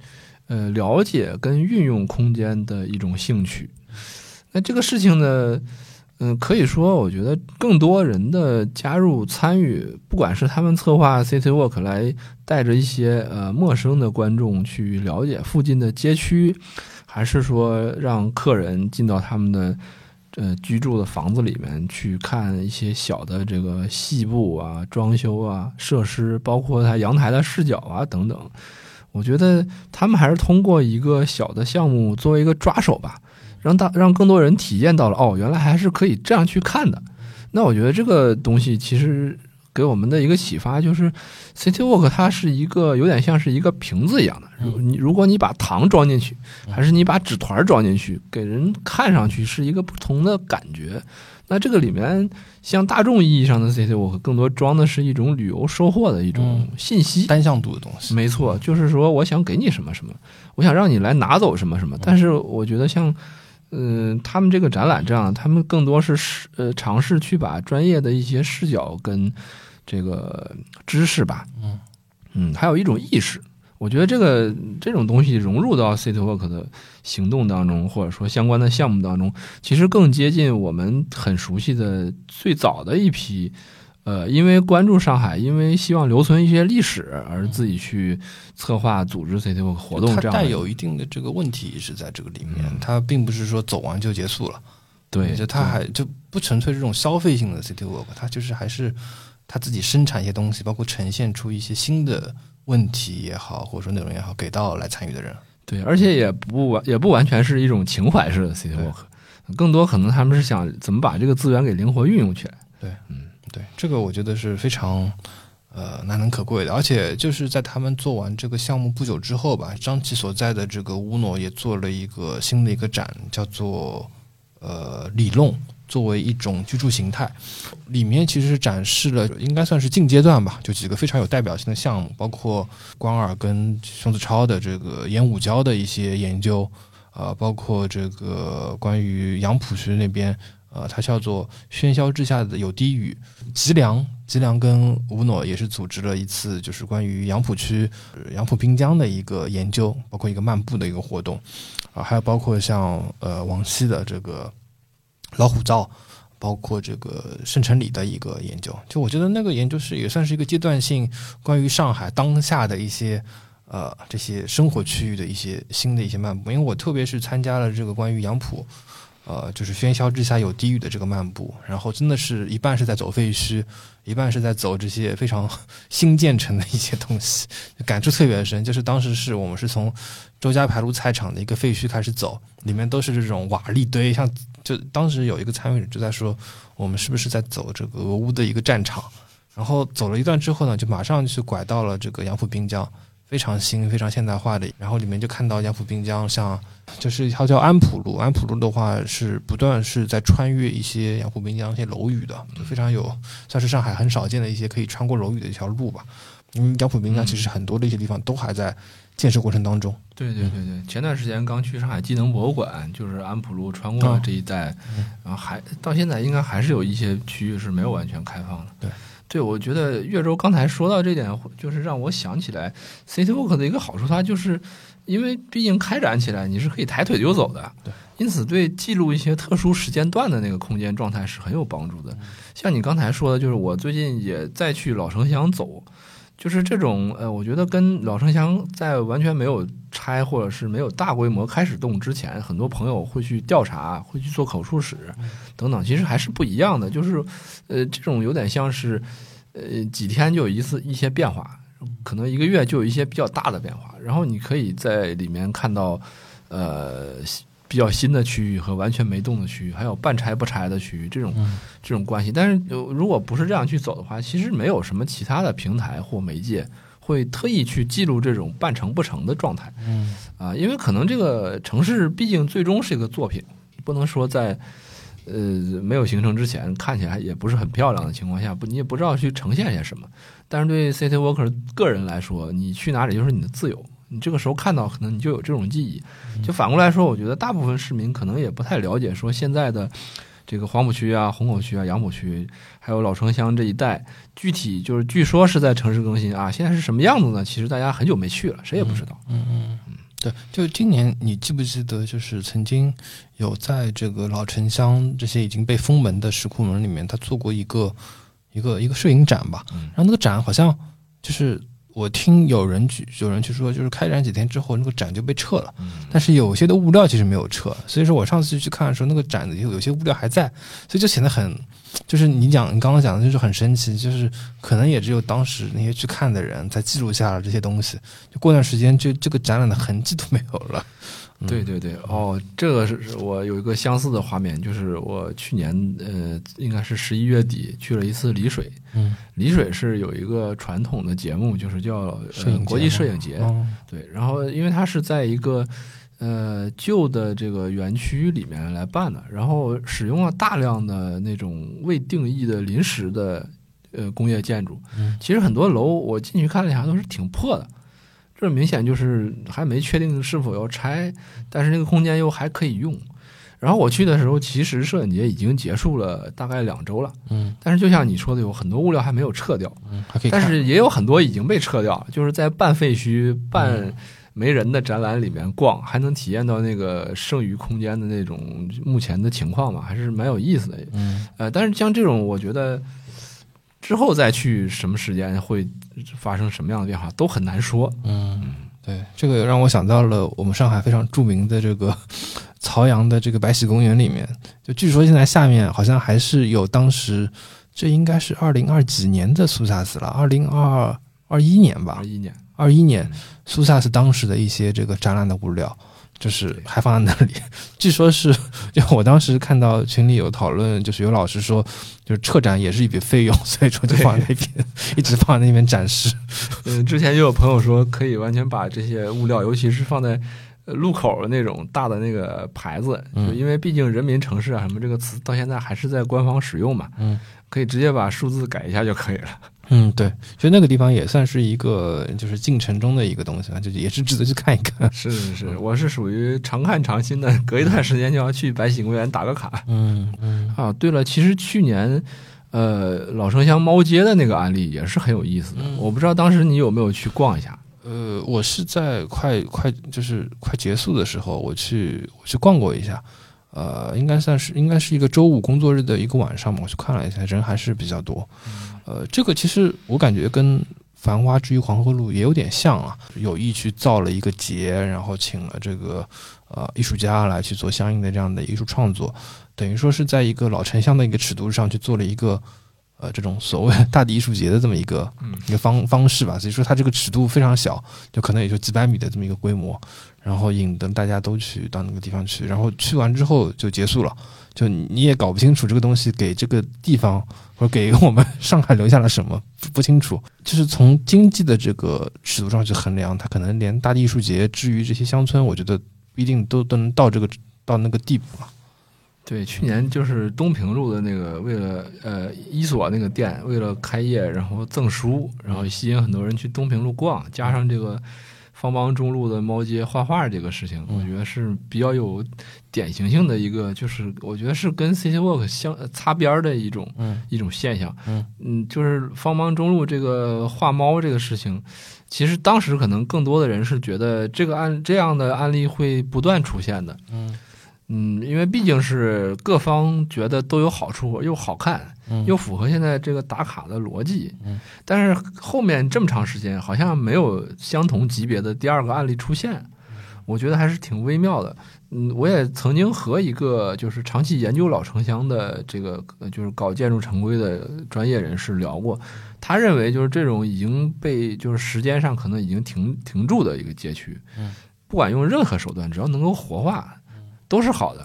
呃，了解跟运用空间的一种兴趣。那这个事情呢？嗯，可以说，我觉得更多人的加入参与，不管是他们策划 City Walk 来带着一些呃陌生的观众去了解附近的街区，还是说让客人进到他们的呃居住的房子里面去看一些小的这个细部啊、装修啊、设施，包括它阳台的视角啊等等，我觉得他们还是通过一个小的项目作为一个抓手吧。让大让更多人体验到了哦，原来还是可以这样去看的。那我觉得这个东西其实给我们的一个启发就是，City Walk 它是一个有点像是一个瓶子一样的。如你如果你把糖装进去，还是你把纸团装进去，给人看上去是一个不同的感觉。那这个里面像大众意义上的 City Walk，更多装的是一种旅游收获的一种信息，单向度的东西。没错，就是说我想给你什么什么，我想让你来拿走什么什么。但是我觉得像。嗯，他们这个展览这样，他们更多是试呃尝试去把专业的一些视角跟这个知识吧，嗯嗯，还有一种意识，我觉得这个这种东西融入到 City Walk 的行动当中，或者说相关的项目当中，其实更接近我们很熟悉的最早的一批。呃，因为关注上海，因为希望留存一些历史，而自己去策划组织 CTO 活动，这样带有一定的这个问题是在这个里面，它并不是说走完就结束了。对，就它还就不纯粹这种消费性的 city walk，它就是还是他自己生产一些东西，包括呈现出一些新的问题也好，或者说内容也好，给到来参与的人。对，而且也不完也不完全是一种情怀式的 city walk，更多可能他们是想怎么把这个资源给灵活运用起来。对，嗯。对，这个我觉得是非常，呃，难能可贵的。而且就是在他们做完这个项目不久之后吧，张琪所在的这个乌诺也做了一个新的一个展，叫做呃理论，作为一种居住形态。里面其实展示了应该算是近阶段吧，就几个非常有代表性的项目，包括关尔跟熊子超的这个烟雾胶的一些研究，呃，包括这个关于杨浦区那边。呃，它叫做喧嚣之下的有低语。吉良，吉良跟吴诺也是组织了一次，就是关于杨浦区杨浦滨江的一个研究，包括一个漫步的一个活动。啊，还有包括像呃王溪的这个老虎灶，包括这个圣城里的一个研究。就我觉得那个研究是也算是一个阶段性关于上海当下的一些呃这些生活区域的一些新的一些漫步。因为我特别是参加了这个关于杨浦。呃，就是喧嚣之下有低语的这个漫步，然后真的是一半是在走废墟，一半是在走这些非常新建成的一些东西，感触特别深。就是当时是我们是从周家牌路菜场的一个废墟开始走，里面都是这种瓦砾堆，像就当时有一个参与者就在说，我们是不是在走这个俄乌的一个战场？然后走了一段之后呢，就马上去拐到了这个杨浦滨江。非常新、非常现代化的，然后里面就看到杨浦滨江，像就是它叫安普路，安普路的话是不断是在穿越一些杨浦滨江一些楼宇的，就非常有，算是上海很少见的一些可以穿过楼宇的一条路吧。因为杨浦滨江其实很多的一些地方都还在建设过程当中。对对对对，前段时间刚去上海技能博物馆，就是安普路穿过这一带，然后还到现在应该还是有一些区域是没有完全开放的。对，对我觉得岳州刚才说到这点，就是让我想起来 City Walk 的一个好处，它就是因为毕竟开展起来你是可以抬腿就走的，对，因此对记录一些特殊时间段的那个空间状态是很有帮助的。像你刚才说的，就是我最近也再去老城乡走。就是这种呃，我觉得跟老城墙在完全没有拆或者是没有大规模开始动之前，很多朋友会去调查，会去做口述史等等，其实还是不一样的。就是呃，这种有点像是呃几天就有一次一些变化，可能一个月就有一些比较大的变化，然后你可以在里面看到呃。比较新的区域和完全没动的区域，还有半拆不拆的区域，这种这种关系。但是，如果不是这样去走的话，其实没有什么其他的平台或媒介会特意去记录这种半成不成的状态。嗯啊，因为可能这个城市毕竟最终是一个作品，不能说在呃没有形成之前看起来也不是很漂亮的情况下，不你也不知道去呈现些什么。但是对 City Walker 个人来说，你去哪里就是你的自由。你这个时候看到，可能你就有这种记忆。就反过来说，我觉得大部分市民可能也不太了解，说现在的这个黄浦区啊、虹口区啊、杨浦区，还有老城乡这一带，具体就是据说是在城市更新啊，现在是什么样子呢？其实大家很久没去了，谁也不知道。嗯嗯嗯，对，就今年你记不记得，就是曾经有在这个老城乡这些已经被封门的石库门里面，他做过一个一个一个摄影展吧？然后那个展好像就是。我听有人去，有人去说，就是开展几天之后，那个展就被撤了。但是有些的物料其实没有撤，所以说我上次去看的时候，那个展子有有些物料还在，所以就显得很，就是你讲你刚刚讲的就是很神奇，就是可能也只有当时那些去看的人才记录下了这些东西，就过段时间就这个展览的痕迹都没有了。对对对，哦，这个是我有一个相似的画面，就是我去年呃，应该是十一月底去了一次丽水。嗯，丽水是有一个传统的节目，就是叫国际摄影节。对，然后因为它是在一个呃旧的这个园区里面来办的，然后使用了大量的那种未定义的临时的呃工业建筑。嗯，其实很多楼我进去看了一下，都是挺破的。这明显就是还没确定是否要拆，但是那个空间又还可以用。然后我去的时候，其实摄影节已经结束了大概两周了。嗯，但是就像你说的，有很多物料还没有撤掉。嗯，还可以。但是也有很多已经被撤掉，就是在半废墟、半没人的展览里面逛，还能体验到那个剩余空间的那种目前的情况嘛，还是蛮有意思的。嗯，呃，但是像这种，我觉得。之后再去什么时间会发生什么样的变化都很难说。嗯，对，这个让我想到了我们上海非常著名的这个 曹阳的这个白喜公园里面，就据说现在下面好像还是有当时这应该是二零二几年的苏萨斯了，二零二二一年吧，二一年，二一年苏萨斯当时的一些这个展览的物料。就是还放在那里，据说是 就我当时看到群里有讨论，就是有老师说，就是撤展也是一笔费用，所以说就放在那边，一直放在那边展示。嗯，之前就有朋友说，可以完全把这些物料，尤其是放在路口的那种大的那个牌子，就因为毕竟“人民城市”啊什么这个词到现在还是在官方使用嘛，嗯，可以直接把数字改一下就可以了。嗯，对，所以那个地方也算是一个就是进城中的一个东西啊，就也是值得去看一看。是是是，我是属于常看常新的，隔一段时间就要去白喜公园打个卡。嗯嗯。啊，对了，其实去年，呃，老城乡猫街的那个案例也是很有意思的。我不知道当时你有没有去逛一下？呃，我是在快快就是快结束的时候，我去我去逛过一下。呃，应该算是应该是一个周五工作日的一个晚上嘛，我去看了一下，人还是比较多。呃，这个其实我感觉跟《繁花》之于黄河路也有点像啊，有意去造了一个节，然后请了这个呃艺术家来去做相应的这样的艺术创作，等于说是在一个老城乡的一个尺度上去做了一个呃这种所谓大地艺术节的这么一个一个方方式吧。所以说它这个尺度非常小，就可能也就几百米的这么一个规模。然后引得大家都去到那个地方去，然后去完之后就结束了，就你也搞不清楚这个东西给这个地方或者给我们上海留下了什么，不清楚。就是从经济的这个尺度上去衡量，它可能连大地艺术节至于这些乡村，我觉得不一定都都能到这个到那个地步了。对，去年就是东平路的那个，为了呃伊索那个店，为了开业，然后赠书，然后吸引很多人去东平路逛，加上这个方邦中路的猫街画画这个事情，我觉得是比较有典型性的一个，就是我觉得是跟 City Walk 相擦边的一种一种现象。嗯嗯，就是方邦中路这个画猫这个事情，其实当时可能更多的人是觉得这个案这样的案例会不断出现的。嗯嗯，因为毕竟是各方觉得都有好处，又好看，嗯又符合现在这个打卡的逻辑。嗯，但是后面这么长时间，好像没有相同级别的第二个案例出现，我觉得还是挺微妙的。嗯，我也曾经和一个就是长期研究老城乡的这个呃就是搞建筑城规的专业人士聊过，他认为就是这种已经被就是时间上可能已经停停住的一个街区，嗯，不管用任何手段，只要能够活化，都是好的。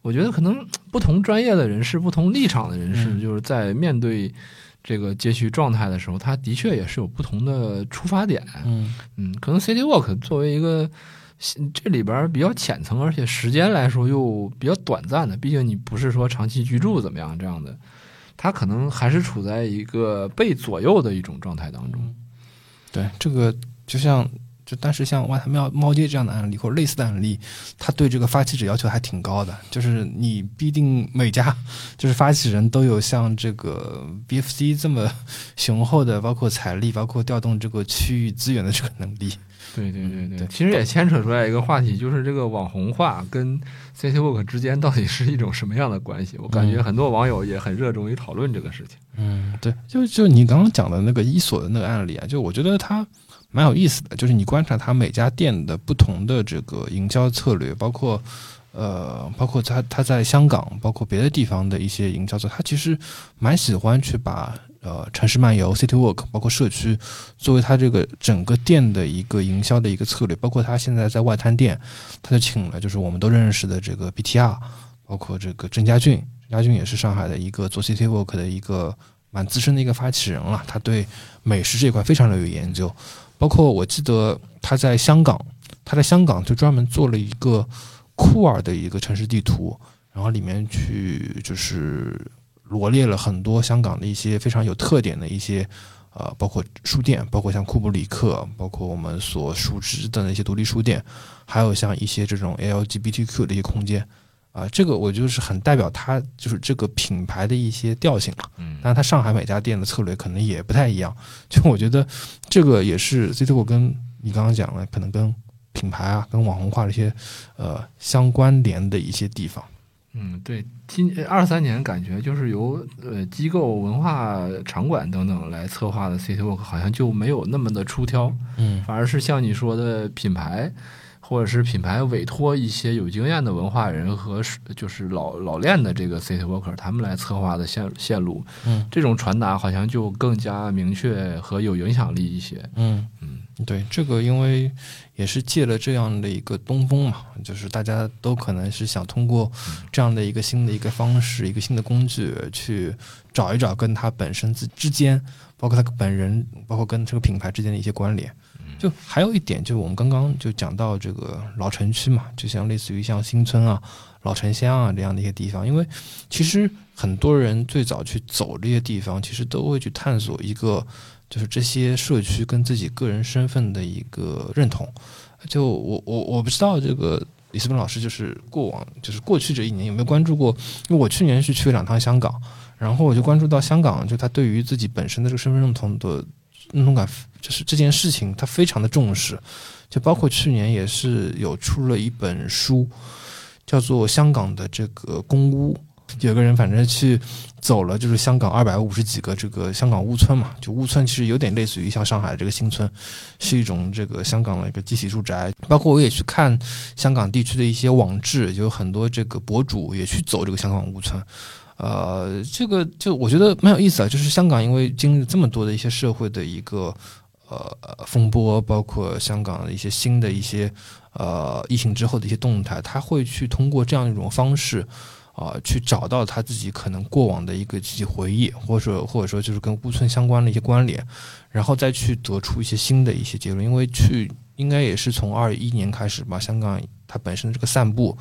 我觉得可能不同专业的人士、不同立场的人士，嗯就是在面对这个街区状态的时候，他的确也是有不同的出发点。嗯嗯，可能 City Walk 作为一个这里边比较浅层，而且时间来说又比较短暂的，毕竟你不是说长期居住怎么样这样的，他可能还是处在一个被左右的一种状态当中。对，这个就像就但是像外滩庙猫街这样的案例或者类似的案例，它对这个发起者要求还挺高的，就是你必定每家就是发起人都有像这个 BFC 这么雄厚的，包括财力，包括调动这个区域资源的这个能力。对对对对，对其实也牵扯出来一个话题，就是这个网红化跟 CityWork 之间到底是一种什么样的关系？我感觉嗯很多网友也很热衷于讨论这个事情。嗯，对，就就你刚刚讲的那个伊索的那个案例啊，就我觉得它蛮有意思的，就是你观察他每家店的不同的这个营销策略，包括呃，包括他他在香港，包括别的地方的一些营销策略，它其实蛮喜欢去把呃城市漫游、City Walk，包括社区作为他这个整个店的一个营销的一个策略，包括他现在在外滩店，他就请了就是我们都认识的这个 BTR，包括这个郑家俊，郑家俊也是上海的一个做 City Walk 的一个蛮资深的一个发起人了，他对美食这块非常的有研究，包括我记得他在香港，他在香港就专门做了一个酷儿的一个城市地图，然后里面去就是罗列了很多香港的一些非常有特点的一些。呃，包括书店，包括像库布里克，包括我们所熟知的那些独立书店，还有像一些这种 LGBTQ 的一些空间，啊、这个我就是很代表它就是这个品牌的一些调性了。嗯但是它上海每家店的策略可能也不太一样。就我觉得这个也是 C T O 跟你刚刚讲的，可能跟品牌啊、跟网红化的一些呃相关联的一些地方。嗯，对，今二三年感觉就是由呃机构、文化场馆等等来策划的 City Walk，好像就没有那么的出挑，嗯反而是像你说的品牌，或者是品牌委托一些有经验的文化人和是就是老老练的这个 City worker，他们来策划的线线路，嗯这种传达好像就更加明确和有影响力一些。嗯嗯，对，这个因为也是借了这样的一个东风嘛，就是大家都可能是想通过这样的一个新的一个方式、一个新的工具去找一找跟他本身之之间，包括他本人，包括跟这个品牌之间的一些关联。就还有一点，就是我们刚刚就讲到这个老城区嘛，就像类似于像新村啊、老城乡啊这样的一些地方，因为其实很多人最早去走这些地方，其实都会去探索一个就是这些社区跟自己个人身份的一个认同。就我我我不知道这个李思本老师就是过往就是过去这一年有没有关注过？因为我去年是去了两趟香港，然后我就关注到香港，就他对于自己本身的这个身份认同的认同感，就是这件事情他非常的重视。就包括去年也是有出了一本书，叫做《香港的这个公屋》，有个人反正去走了，就是香港二百五十几个这个香港屋村嘛，就屋村其实有点类似于像上海这个新村，是一种这个香港的一个集体住宅。包括我也去看香港地区的一些网志，有很多这个博主也去走这个香港屋村。呃，这个就我觉得蛮有意思啊，就是香港因为经历这么多的一些社会的一个呃风波，包括香港的一些新的一些呃疫情之后的一些动态，他会去通过这样一种方式。啊、去找到他自己可能过往的一个集体回忆，或者或者说 就是跟屋村相关的一些关联，然后再去得出一些新的一些结论。因为去应该也是从二一年开始吧，香港它本身的这个散步，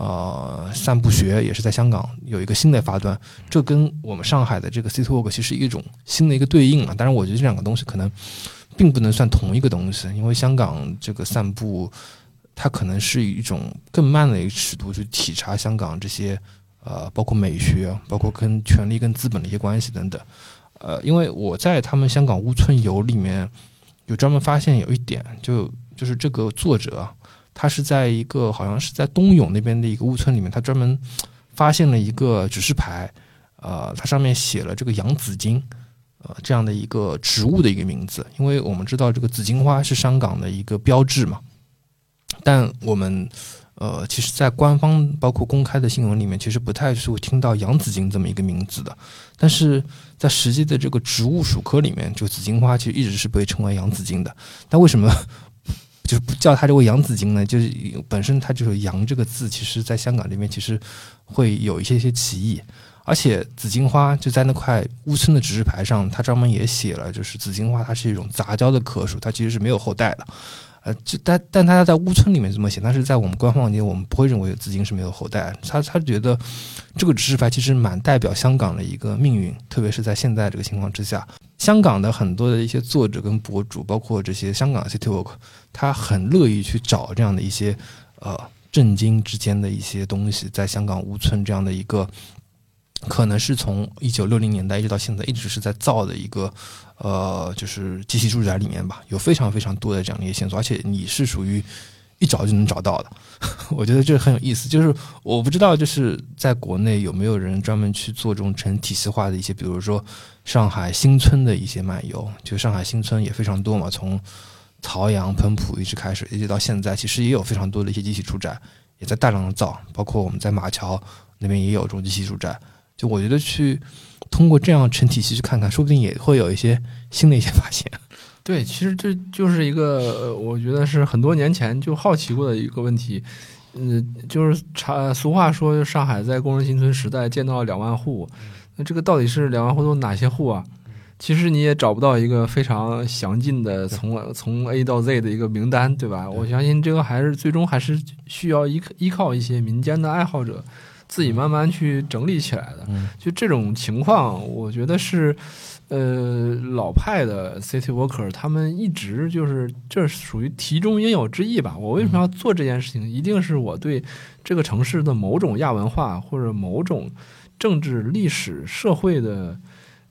呃，散步学也是在香港有一个新的发端，这跟我们上海的这个 City Walk 其实一种新的一个对应啊。当然，我觉得这两个东西可能并不能算同一个东西，因为香港这个散步，它可能是一种更慢的一个尺度去体察香港这些呃，包括美学，包括跟权力、跟资本的一些关系等等。呃，因为我在他们香港屋村游里面有专门发现有一点，就就是这个作者。他是在一个好像是在东涌那边的一个屋村里面，他专门发现了一个指示牌，呃，它上面写了这个洋紫荆，呃，这样的一个植物的一个名字。因为我们知道这个紫荆花是香港的一个标志嘛，但我们呃，其实，在官方包括公开的新闻里面，其实不太是会听到洋紫荆这么一个名字的。但是在实际的这个植物属科里面，就紫荆花其实一直是被称为洋紫荆的。但为什么？就是不叫它这个洋紫荆呢，就是本身它就是“洋”这个字，其实在香港这边其实会有一些些歧义。而且紫荆花就在那块乌村的指示牌上，它专门也写了，就是紫荆花它是一种杂交的棵树，它其实是没有后代的。呃，就但但它在乌村里面这么写，但是在我们官方界，我们不会认为紫荆是没有后代。他他觉得这个指示牌其实蛮代表香港的一个命运，特别是在现在这个情况之下。香港的很多的一些作者跟博主，包括这些香港 City Walk，他很乐意去找这样的一些呃震惊之间的一些东西，在香港屋村这样的一个，可能是从一九六零年代一直到现在一直是在造的一个呃就是集体住宅里面吧，有非常非常多的这样的一些线索，而且你是属于。一找就能找到的，我觉得这很有意思。就是我不知道，就是在国内有没有人专门去做这种成体系化的一些，比如说上海新村的一些漫游。就上海新村也非常多嘛，从曹阳、彭浦一直开始，一直到现在，其实也有非常多的一些机器住宅也在大量的造。包括我们在马桥那边也有这种集体住宅。就我觉得去通过这样成体系去看看，说不定也会有一些新的一些发现。对，其实这就是一个，我觉得是很多年前就好奇过的一个问题。嗯，就是查俗话说，上海在工人新村时代建造了两万户，那这个到底是两万户都哪些户啊？其实你也找不到一个非常详尽的从从 A 到 Z 的一个名单，对吧？我相信这个还是最终还是需要依依靠一些民间的爱好者自己慢慢去整理起来的。就这种情况，我觉得是。呃，老派的 city worker，他们一直就是这属于题中应有之意吧。我为什么要做这件事情？一定是我对这个城市的某种亚文化或者某种政治、历史、社会的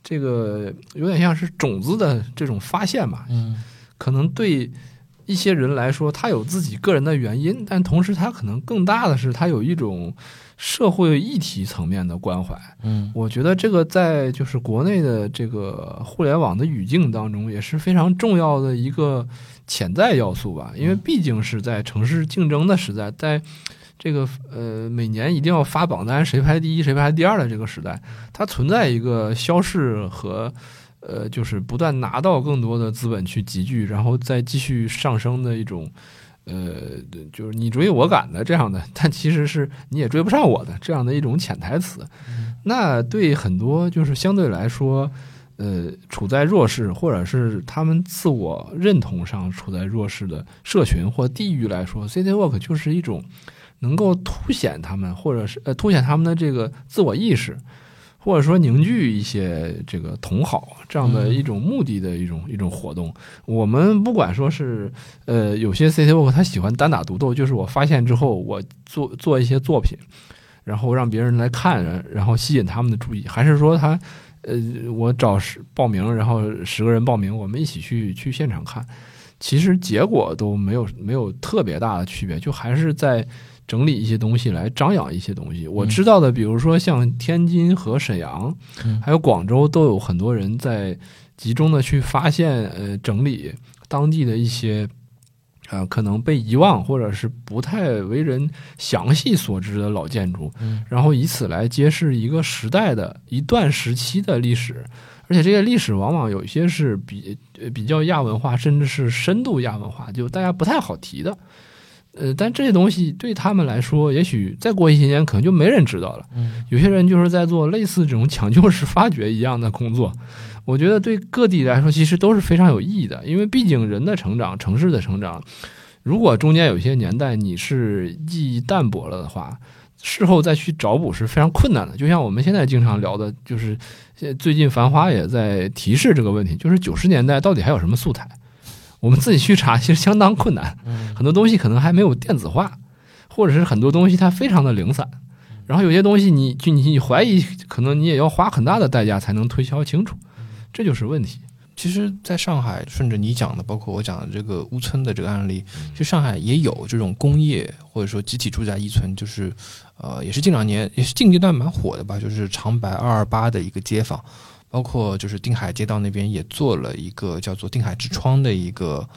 这个有点像是种子的这种发现吧。嗯，可能对一些人来说，他有自己个人的原因，但同时他可能更大的是他有一种。社会议题层面的关怀，嗯，我觉得这个在就是国内的这个互联网的语境当中也是非常重要的一个潜在要素吧。因为毕竟是在城市竞争的时代，在这个呃每年一定要发榜单，谁排第一谁排第二的这个时代，它存在一个消逝和呃就是不断拿到更多的资本去集聚，然后再继续上升的一种。呃，就是你追我赶的这样的，但其实是你也追不上我的这样的一种潜台词。那对很多就是相对来说，呃，处在弱势或者是他们自我认同上处在弱势的社群或地域来说，City Walk 就是一种能够凸显他们或者是呃凸显他们的这个自我意识。或者说凝聚一些这个同好这样的一种目的的一种一种活动，我们不管说是呃有些 C T O 他喜欢单打独斗，就是我发现之后我做做一些作品，然后让别人来看，然后吸引他们的注意，还是说他呃我找十报名，然后十个人报名，我们一起去去现场看，其实结果都没有没有特别大的区别，就还是在。整理一些东西来张扬一些东西。我知道的，比如说像天津和沈阳，还有广州，都有很多人在集中的去发现、呃整理当地的一些啊可能被遗忘或者是不太为人详细所知的老建筑，然后以此来揭示一个时代的一段时期的历史。而且这些历史往往有一些是比比较亚文化，甚至是深度亚文化，就大家不太好提的。呃，但这些东西对他们来说，也许再过一些年，可能就没人知道了。嗯，有些人就是在做类似这种抢救式发掘一样的工作。我觉得对各地来说，其实都是非常有意义的，因为毕竟人的成长、城市的成长，如果中间有些年代你是记忆淡薄了的话，事后再去找补是非常困难的。就像我们现在经常聊的，就是最近《繁花》也在提示这个问题，就是九十年代到底还有什么素材？我们自己去查其实相当困难，很多东西可能还没有电子化，或者是很多东西它非常的零散。然后有些东西你就你你怀疑，可能你也要花很大的代价才能推销清楚，这就是问题。其实，在上海，顺着你讲的，包括我讲的这个乌村的这个案例，其实上海也有这种工业或者说集体住宅一村，就是呃，也是近两年也是近阶段蛮火的吧，就是长白二二八的一个街坊，包括就是定海街道那边也做了一个叫做定海之窗的一个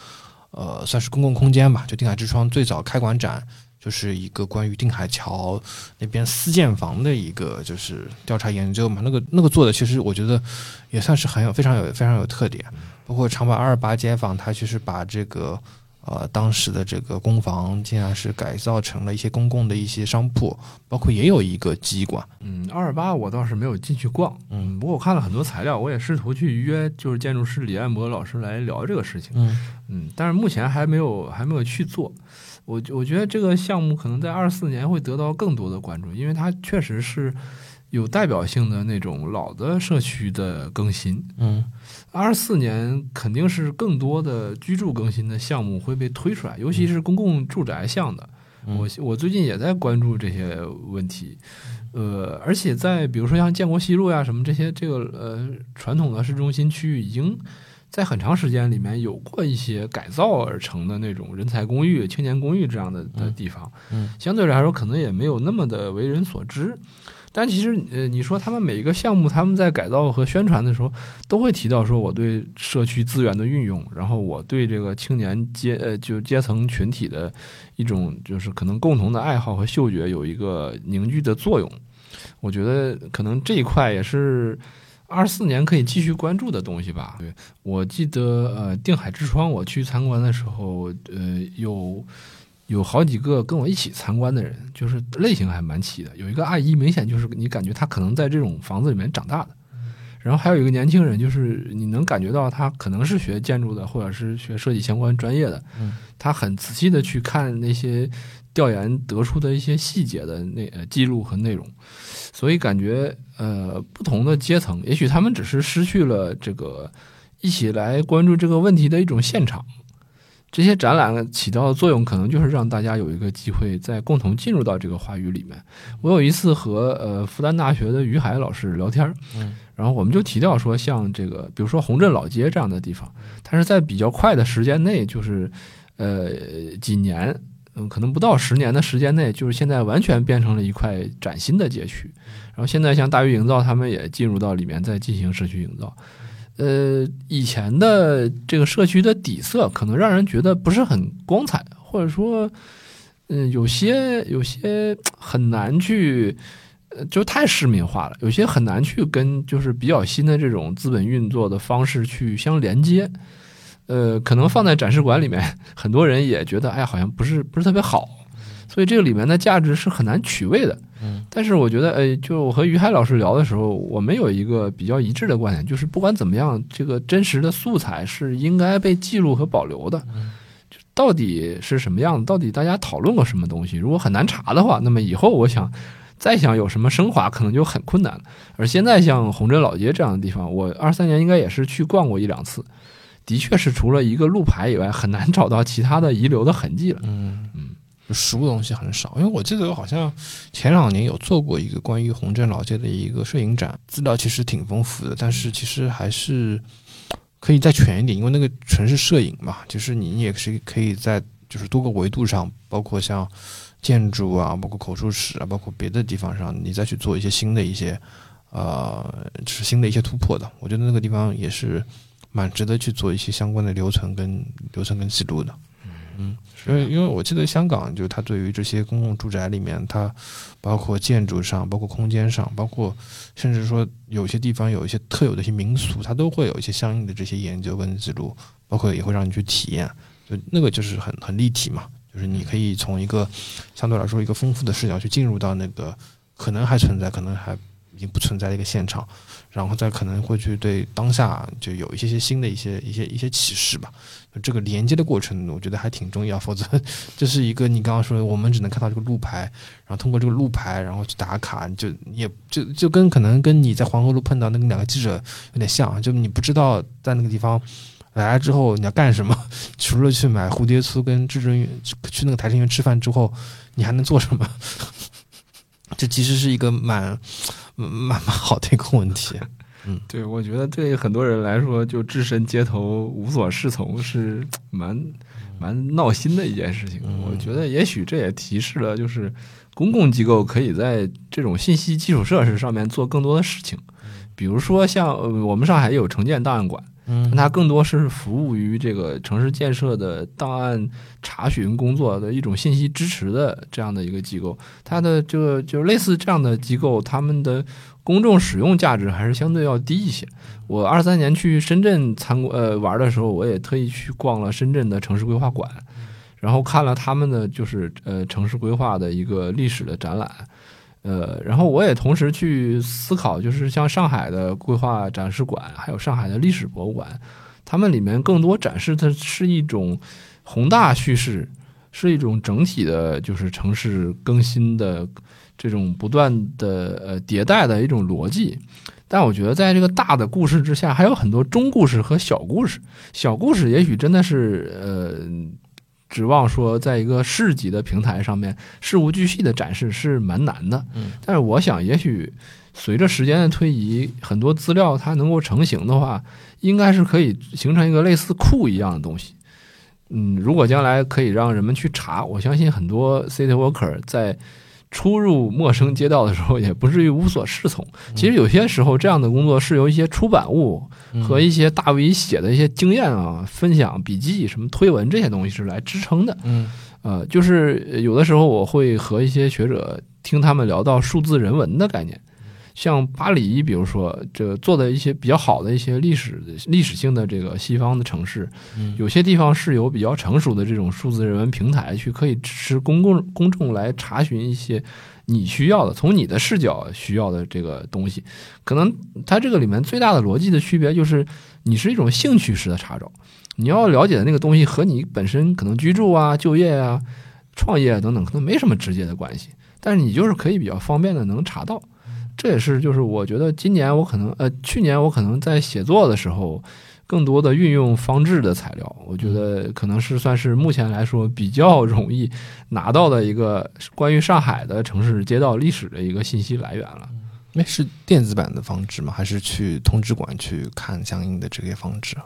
呃，算是公共空间吧，就定海之窗最早开馆展。就是一个关于定海桥那边私建房的一个就是调查研究嘛，那个那个做的其实我觉得也算是很有非常有非常有特点。包括长白二八街坊，他其实把这个呃当时的这个公房竟然是改造成了一些公共的一些商铺，包括也有一个机关。嗯，二二八我倒是没有进去逛，嗯，不过我看了很多材料，我也试图去约就是建筑师李彦博老师来聊这个事情，嗯嗯，但是目前还没有还没有去做。我我觉得这个项目可能在二四年会得到更多的关注，因为它确实是有代表性的那种老的社区的更新。嗯，二四年肯定是更多的居住更新的项目会被推出来，尤其是公共住宅项的。我我最近也在关注这些问题，呃，而且在比如说像建国西路呀什么这些这个呃传统的市中心区域已经。在很长时间里面有过一些改造而成的那种人才公寓、青年公寓这样的的地方，嗯，相对来说可能也没有那么的为人所知。但其实，呃，你说他们每一个项目，他们在改造和宣传的时候，都会提到说我对社区资源的运用，然后我对这个青年阶呃就阶层群体的一种就是可能共同的爱好和嗅觉有一个凝聚的作用。我觉得可能这一块也是。二四年可以继续关注的东西吧。对我记得，呃，定海之窗，我去参观的时候，呃，有有好几个跟我一起参观的人，就是类型还蛮齐的。有一个阿姨，明显就是你感觉她可能在这种房子里面长大的。然后还有一个年轻人，就是你能感觉到他可能是学建筑的，或者是学设计相关专业的。他很仔细的去看那些调研得出的一些细节的那呃记录和内容。所以感觉，呃，不同的阶层，也许他们只是失去了这个一起来关注这个问题的一种现场。这些展览起到的作用，可能就是让大家有一个机会再共同进入到这个话语里面。我有一次和呃复旦大学的于海老师聊天，嗯，然后我们就提到说，像这个，比如说宏镇老街这样的地方，它是在比较快的时间内，就是呃几年。嗯，可能不到十年的时间内，就是现在完全变成了一块崭新的街区。然后现在像大鱼营造，他们也进入到里面在进行社区营造。呃，以前的这个社区的底色可能让人觉得不是很光彩，或者说，嗯，有些有些很难去，就太市民化了，有些很难去跟就是比较新的这种资本运作的方式去相连接。呃，可能放在展示馆里面，很多人也觉得，哎，好像不是不是特别好，所以这个里面的价值是很难取位的。嗯，但是我觉得，哎，就我和于海老师聊的时候，我们有一个比较一致的观点，就是不管怎么样，这个真实的素材是应该被记录和保留的。就到底是什么样子，到底大家讨论过什么东西，如果很难查的话，那么以后我想再想有什么升华，可能就很困难了。而现在像红镇老街这样的地方，我二三年应该也是去逛过一两次。的确是除了一个路牌以外，很难找到其他的遗留的痕迹了。嗯嗯，实物东西很少，因为我记得我好像前两年有做过一个关于红镇老街的一个摄影展，资料其实挺丰富的，但是其实还是可以再全一点，因为那个纯是摄影嘛，就是你也是可以在就是多个维度上，包括像建筑啊，包括口述史啊，包括别的地方上，你再去做一些新的一些呃，就是新的一些突破的。我觉得那个地方也是。蛮值得去做一些相关的留存跟留存跟记录的，嗯，因为因为我记得香港就它对于这些公共住宅里面，它包括建筑上，包括空间上，包括甚至说有些地方有一些特有的一些民俗，它都会有一些相应的这些研究跟记录，包括也会让你去体验，就那个就是很很立体嘛，就是你可以从一个相对来说一个丰富的视角去进入到那个可能还存在，可能还已经不存在的一个现场，然后再可能会去对当下就有一些些新的一些一些一些启示吧。这个连接的过程，我觉得还挺重要，否则 这是一个你刚刚说的，我们只能看到这个路牌，然后通过这个路牌，然后去打卡，就也就就跟可能跟你在黄河路碰到那个两个记者有点像，就你不知道在那个地方来了之后你要干什么，除了去买蝴蝶酥跟至尊去那个台城园吃饭之后，你还能做什么？这其实是一个蛮蛮蛮好的一个问题。嗯，对，我觉得对很多人来说，就置身街头无所适从是蛮蛮闹心的一件事情。我觉得也许这也提示了，就是公共机构可以在这种信息基础设施上面做更多的事情，比如说像我们上海有城建档案馆，嗯，它更多是服务于这个城市建设的档案查询工作的一种信息支持的这样的一个机构。它的这个就是类似这样的机构，他们的。公众使用价值还是相对要低一些。我二三年去深圳参观呃玩的时候，我也特意去逛了深圳的城市规划馆，然后看了他们的就是呃城市规划的一个历史的展览，呃，然后我也同时去思考，就是像上海的规划展示馆，还有上海的历史博物馆，他们里面更多展示的是一种宏大叙事，是一种整体的，就是城市更新的。这种不断的呃迭代的一种逻辑，但我觉得在这个大的故事之下，还有很多中故事和小故事。小故事也许真的是呃，指望说在一个市级的平台上面事无巨细的展示是蛮难的。嗯，但是我想，也许随着时间的推移，很多资料它能够成型的话，应该是可以形成一个类似库一样的东西。嗯，如果将来可以让人们去查，我相信很多 city worker 在。出入陌生街道的时候，也不至于无所适从。其实有些时候，这样的工作是由一些出版物和一些大 V 写的一些经验啊、分享笔记、什么推文这些东西是来支撑的。嗯，呃，就是有的时候我会和一些学者听他们聊到数字人文的概念。像巴黎，比如说这做的一些比较好的一些历史历史性的这个西方的城市，有些地方是有比较成熟的这种数字人文平台，去可以支持公共公众来查询一些你需要的、从你的视角需要的这个东西。可能它这个里面最大的逻辑的区别就是，你是一种兴趣式的查找，你要了解的那个东西和你本身可能居住啊、就业啊、创业等等可能没什么直接的关系，但是你就是可以比较方便的能查到。这也是，就是我觉得今年我可能，呃，去年我可能在写作的时候，更多的运用方志的材料，我觉得可能是算是目前来说比较 容易拿到的一个关于上海的城市街道历史的一个信息来源了。那是电子版的方志吗？还是去通知馆去看相应的这些方志？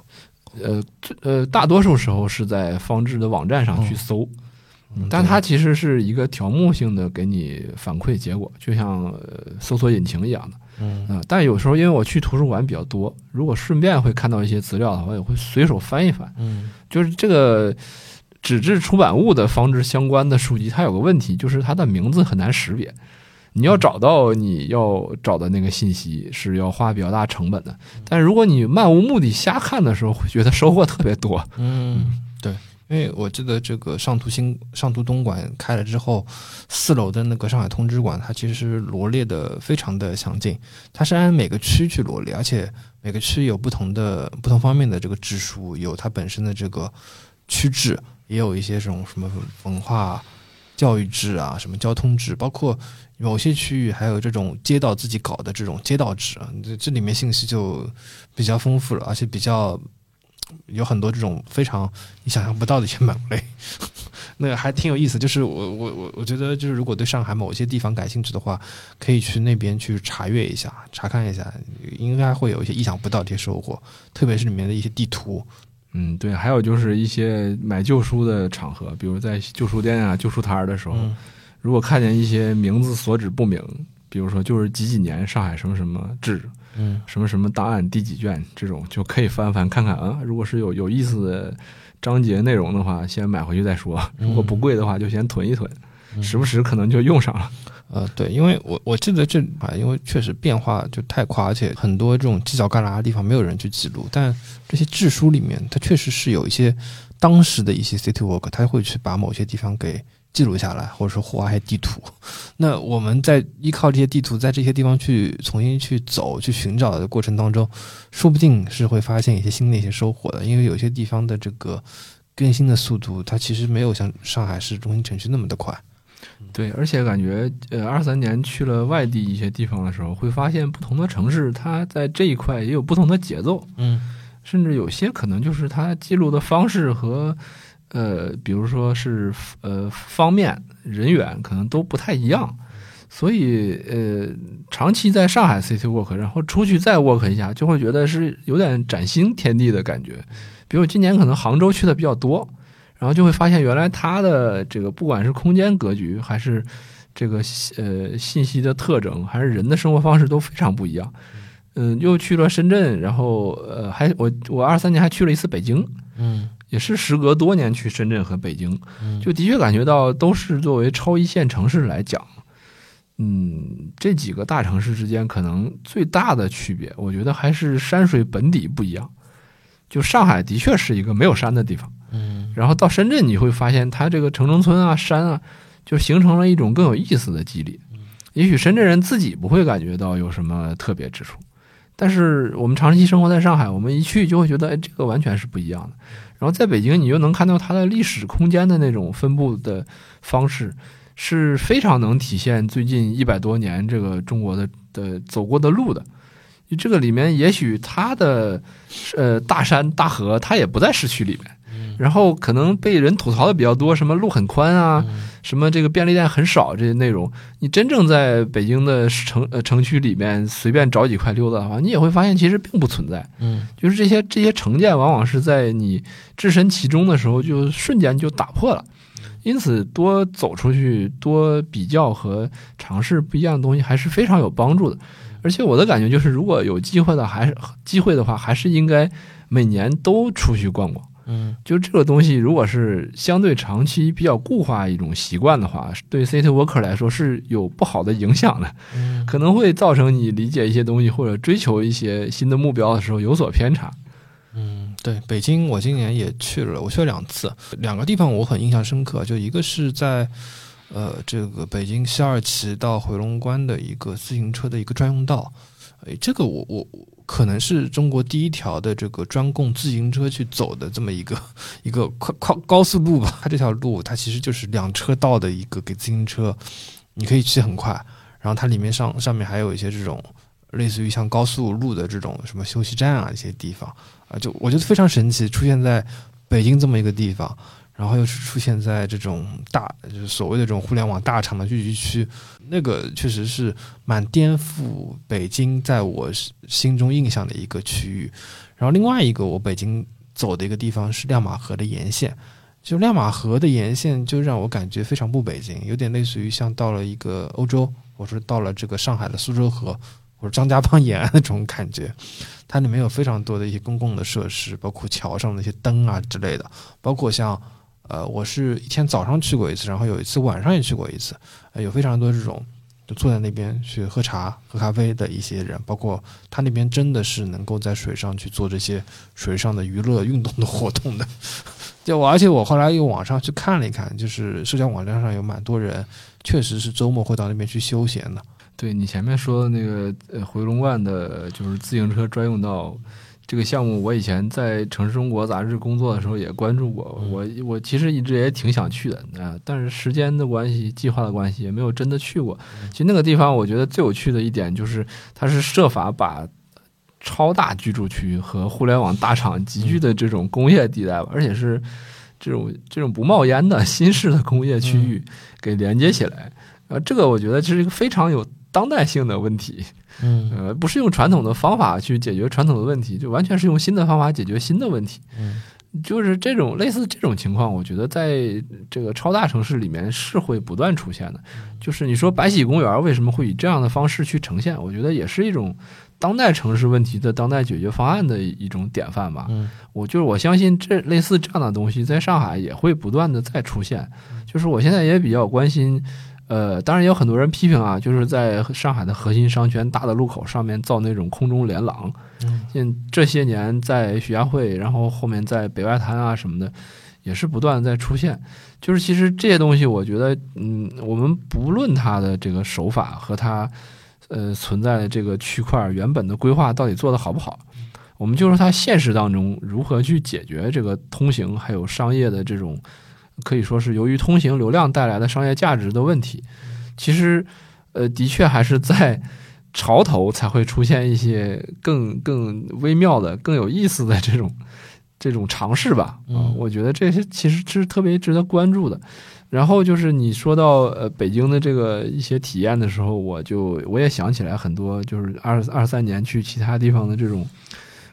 呃，呃，大多数时候是在方志的网站上去搜。但它其实是一个条目性的给你反馈结果，就像搜索引擎一样的。嗯，但有时候因为我去图书馆比较多，如果顺便会看到一些资料的话，也会随手翻一翻。嗯，就是这个纸质出版物的方志相关的书籍，它有个问题，就是它的名字很难识别。你要找到你要找的那个信息，是要花比较大成本的。但是如果你漫无目的瞎看的时候，会觉得收获特别多。嗯，对。因为我记得这个上图新上图东馆开了之后，四楼的那个上海通知馆，它其实罗列的非常的详尽，它是按每个区去罗列，而且每个区有不同的不同方面的这个支书，有它本身的这个区志，也有一些这种什么文化教育志啊，什么交通志，包括某些区域还有这种街道自己搞的这种街道志啊，这这里面信息就比较丰富了，而且比较。有很多这种非常你想象不到的一些门类，那个还挺有意思。就是我我我我觉得，就是如果对上海某些地方感兴趣的话，可以去那边去查阅一下、查看一下，应该会有一些意想不到的一些收获。特别是里面的一些地图，嗯，对。还有就是一些买旧书的场合，比如在旧书店啊、旧书摊儿的时候，如果看见一些名字所指不明，比如说就是几几年上海什么什么志。嗯，什么什么档案第几卷这种就可以翻翻看看啊。如果是有有意思的章节内容的话，先买回去再说。如果不贵的话，就先囤一囤，时不时可能就用上了。呃，对，因为我我记得这啊，因为确实变化就太快，而且很多这种犄角旮旯的地方没有人去记录。但这些志书里面，它确实是有一些当时的一些 city work，他会去把某些地方给记录下来，或者说画一些地图。那我们在依靠这些地图，在这些地方去重新去走、去寻找的过程当中，说不定是会发现一些新的一些收获的。因为有些地方的这个更新的速度，它其实没有像上海市中心城区那么的快。对，而且感觉呃，二三年去了外地一些地方的时候，会发现不同的城市，它在这一块也有不同的节奏。嗯，甚至有些可能就是它记录的方式和。呃，比如说是呃方面人员可能都不太一样，所以呃长期在上海 City Walk，然后出去再 Walk 一下，就会觉得是有点崭新天地的感觉。比如今年可能杭州去的比较多，然后就会发现原来它的这个不管是空间格局，还是这个呃信息的特征，还是人的生活方式都非常不一样。嗯，又去了深圳，然后呃还我我二三年还去了一次北京，嗯。也是时隔多年去深圳和北京，就的确感觉到都是作为超一线城市来讲，嗯，这几个大城市之间可能最大的区别，我觉得还是山水本底不一样。就上海的确是一个没有山的地方，嗯，然后到深圳你会发现它这个城中村啊、山啊，就形成了一种更有意思的肌理。也许深圳人自己不会感觉到有什么特别之处，但是我们长期生活在上海，我们一去就会觉得，哎，这个完全是不一样的。然后在北京，你又能看到它的历史空间的那种分布的方式，是非常能体现最近一百多年这个中国的的走过的路的。这个里面，也许它的呃大山大河，它也不在市区里面。然后可能被人吐槽的比较多，什么路很宽啊，什么这个便利店很少这些内容，你真正在北京的城呃城区里面随便找几块溜达的话，你也会发现其实并不存在。嗯，就是这些这些成见，往往是在你置身其中的时候，就瞬间就打破了。因此，多走出去，多比较和尝试不一样的东西，还是非常有帮助的。而且我的感觉就是，如果有机会的，还是机会的话，还是应该每年都出去逛逛。嗯，就这个东西，如果是相对长期比较固化一种习惯的话，对 city worker 来说是有不好的影响的，可能会造成你理解一些东西或者追求一些新的目标的时候有所偏差。嗯，对，北京我今年也去了，我去了两次，两个地方我很印象深刻，就一个是在呃这个北京西二旗到回龙观的一个自行车的一个专用道，哎，这个我我。可能是中国第一条的这个专供自行车去走的这么一个 一个快快高速路吧。它这条路它其实就是两车道的一个给自行车，你可以骑很快。然后它里面上上面还有一些这种类似于像高速路的这种什么休息站啊一些地方啊，就我觉得非常神奇，出现在北京这么一个地方。然后又是出现在这种大，就是所谓的这种互联网大厂的聚集区，那个确实是蛮颠覆北京在我心中印象的一个区域。然后另外一个我北京走的一个地方是亮马河的沿线，就亮马河的沿线就让我感觉非常不北京，有点类似于像到了一个欧洲，或者说到了这个上海的苏州河或者张家浜沿岸那种感觉。它里面有非常多的一些公共的设施，包括桥上的一些灯啊之类的，包括像。呃，我是一天早上去过一次，然后有一次晚上也去过一次，有非常多这种就坐在那边去喝茶、喝咖啡的一些人，包括他那边真的是能够在水上去做这些水上的娱乐运动的活动的。就我，而且我后来又网上去看了一看，就是社交网站上有蛮多人，确实是周末会到那边去休闲的。对你前面说的那个呃回龙观的，就是自行车专用道。这个项目我以前在《城市中国》杂志工作的时候也关注过，我我其实一直也挺想去的啊，但是时间的关系、计划的关系，也没有真的去过。其实那个地方，我觉得最有趣的一点就是，它是设法把超大居住区和互联网大厂集聚的这种工业地带吧，而且是这种这种不冒烟的新式的工业区域给连接起来。呃，这个我觉得这是一个非常有当代性的问题。嗯，呃，不是用传统的方法去解决传统的问题，就完全是用新的方法解决新的问题。嗯，就是这种类似这种情况，我觉得在这个超大城市里面是会不断出现的。就是你说白喜公园为什么会以这样的方式去呈现？我觉得也是一种当代城市问题的当代解决方案的一种典范吧。嗯，我就是我相信这类似这样的东西在上海也会不断的再出现。就是我现在也比较关心。呃，当然也有很多人批评啊，就是在上海的核心商圈大的路口上面造那种空中连廊。嗯，这些年在徐家汇，然后后面在北外滩啊什么的，也是不断在出现。就是其实这些东西，我觉得，嗯，我们不论它的这个手法和它，呃，存在的这个区块原本的规划到底做得好不好，我们就说它现实当中如何去解决这个通行还有商业的这种，可以说是由于通行流量带来的商业价值的问题。其实，呃，的确还是在潮头才会出现一些更更微妙的、更有意思的这种。这种尝试吧，啊，我觉得这些其实是特别值得关注的。然后就是你说到呃北京的这个一些体验的时候，我就我也想起来很多，就是二二三年去其他地方的这种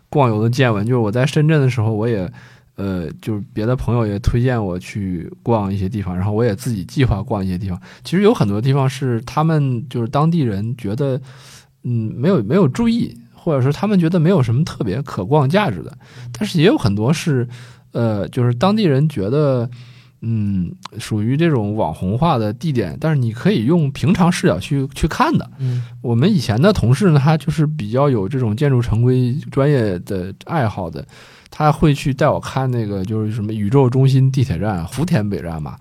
逛游的见闻。就是我在深圳的时候，我也呃就是别的朋友也推荐我去逛一些地方，然后我也自己计划逛一些地方。其实有很多地方是他们就是当地人觉得嗯没有没有注意。或者说他们觉得没有什么特别可逛价值的，但是也有很多是，呃，就是当地人觉得，嗯，属于这种网红化的地点，但是你可以用平常视角去去看的。嗯，我们以前的同事呢，他就是比较有这种建筑城规专业的爱好的，他会去带我看那个就是什么宇宙中心地铁站福田北站嘛，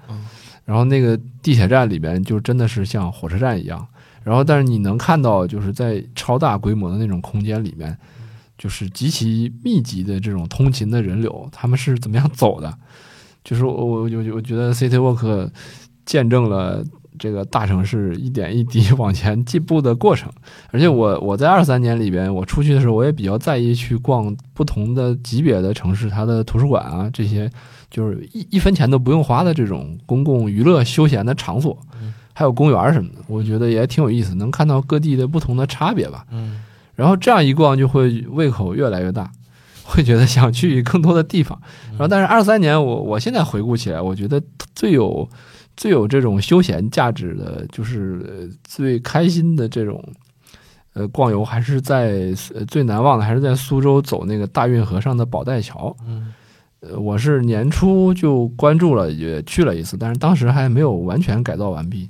然后那个地铁站里边就真的是像火车站一样。然后，但是你能看到，就是在超大规模的那种空间里面，就是极其密集的这种通勤的人流，他们是怎么样走的？就是我我我我觉得 City Walk 见证了这个大城市一点一滴往前进步的过程。而且我我在二三年里边，我出去的时候，我也比较在意去逛不同的级别的城市，它的图书馆啊这些，就是一一分钱都不用花的这种公共娱乐休闲的场所。还有公园什么的，我觉得也挺有意思，能看到各地的不同的差别吧。嗯，然后这样一逛就会胃口越来越大，会觉得想去更多的地方。然后，但是二三年我我现在回顾起来，我觉得最有最有这种休闲价值的，就是最开心的这种呃逛游，还是在最难忘的还是在苏州走那个大运河上的宝带桥。嗯。呃，我是年初就关注了，也去了一次，但是当时还没有完全改造完毕。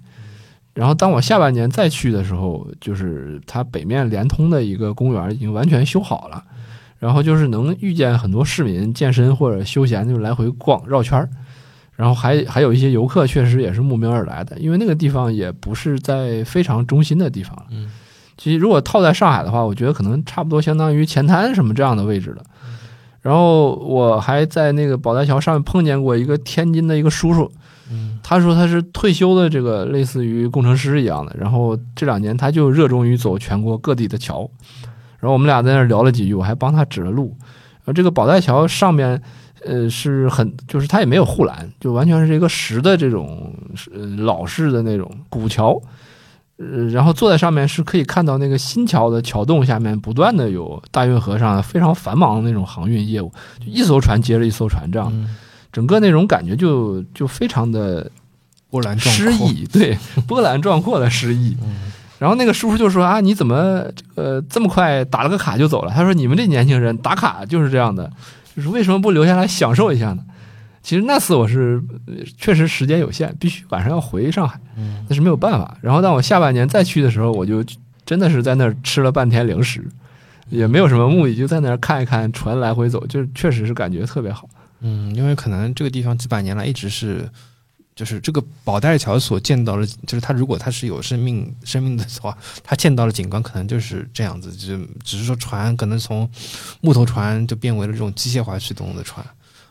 然后当我下半年再去的时候，就是它北面连通的一个公园已经完全修好了，然后就是能遇见很多市民健身或者休闲，就来回逛绕圈儿。然后还还有一些游客，确实也是慕名而来的，因为那个地方也不是在非常中心的地方。嗯，其实如果套在上海的话，我觉得可能差不多相当于前滩什么这样的位置了。然后我还在那个宝带桥上面碰见过一个天津的一个叔叔，嗯，他说他是退休的这个类似于工程师一样的，然后这两年他就热衷于走全国各地的桥，然后我们俩在那儿聊了几句，我还帮他指了路。而这个宝带桥上面，呃，是很就是它也没有护栏，就完全是一个石的这种呃老式的那种古桥。呃，然后坐在上面是可以看到那个新桥的桥洞下面不断的有大运河上非常繁忙的那种航运业务，就一艘船接着一艘船这样，整个那种感觉就就非常的波澜诗意，对，波澜壮阔的诗意。然后那个叔叔就说啊，你怎么这个这么快打了个卡就走了？他说你们这年轻人打卡就是这样的，就是为什么不留下来享受一下呢？其实那次我是确实时间有限，必须晚上要回上海，那是没有办法。然后当我下半年再去的时候，我就真的是在那儿吃了半天零食，也没有什么目的，就在那儿看一看船来回走，就确实是感觉特别好。嗯，因为可能这个地方几百年来一直是，就是这个宝带桥所见到的，就是它如果它是有生命生命的话，它见到的景观可能就是这样子，就只是说船可能从木头船就变为了这种机械化驱动的船。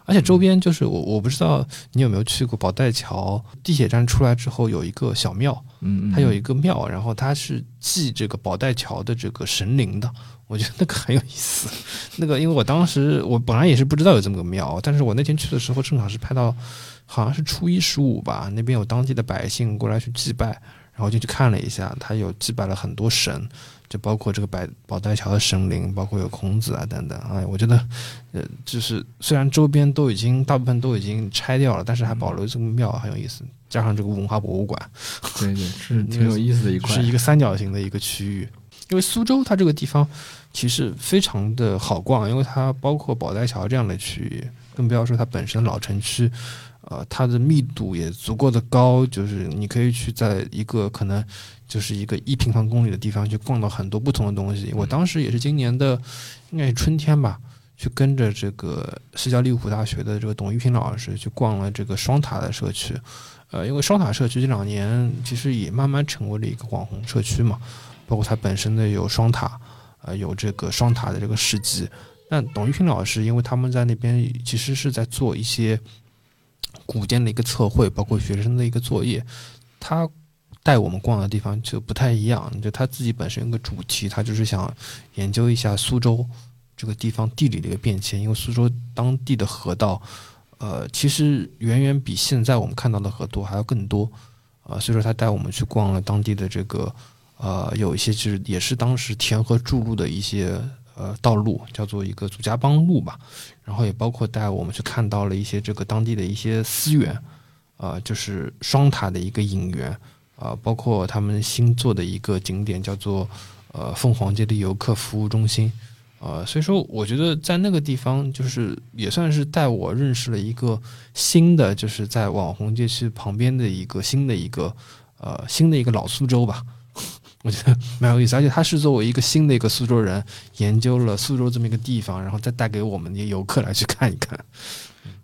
而且周边就是我，我不知道你有没有去过宝带桥地铁站出来之后有一个小庙，嗯，它有一个庙，然后它是祭这个宝带桥的这个神灵的，我觉得那个很有意思。那个因为我当时我本来也是不知道有这么个庙，但是我那天去的时候正好是拍到好像是初一十五吧，那边有当地的百姓过来去祭拜，然后就去看了一下，他有祭拜了很多神。就包括这个百宝带桥的神灵，包括有孔子啊等等。哎，我觉得，呃，就是虽然周边都已经大部分都已经拆掉了，但是还保留这个庙很有意思。加上这个文化博物馆，对对，是挺有意思的一块，是一个三角形的一个区域。因为苏州它这个地方其实非常的好逛，因为它包括宝带桥这样的区域，更不要说它本身老城区。呃，它的密度也足够的高，就是你可以去在一个可能就是一个一平方公里的地方去逛到很多不同的东西。我当时也是今年的应该是春天吧，去跟着这个西郊利物浦大学的这个董玉平老师去逛了这个双塔的社区。呃，因为双塔社区这两年其实也慢慢成为了一个网红社区嘛，包括它本身的有双塔，呃，有这个双塔的这个事迹。但董玉平老师，因为他们在那边其实是在做一些古建的一个测绘，包括学生的一个作业，他带我们逛的地方就不太一样。就他自己本身有个主题，他就是想研究一下苏州这个地方地理的一个变迁，因为苏州当地的河道。呃，其实远远比现在我们看到的河多还要更多，啊，所以说他带我们去逛了当地的这个，呃，有一些就是也是当时填河筑路的一些呃道路，叫做一个祖家浜路吧，然后也包括带我们去看到了一些这个当地的一些思源，啊，就是双塔的一个影园，啊，包括他们新做的一个景点叫做呃凤凰街的游客服务中心。呃，所以说，我觉得在那个地方，就是也算是带我认识了一个新的，就是在网红街区旁边的一个新的一个呃新的一个老苏州吧。我觉得蛮有意思，而且他是作为一个新的一个苏州人，研究了苏州这么一个地方，然后再带给我们的游客来去看一看。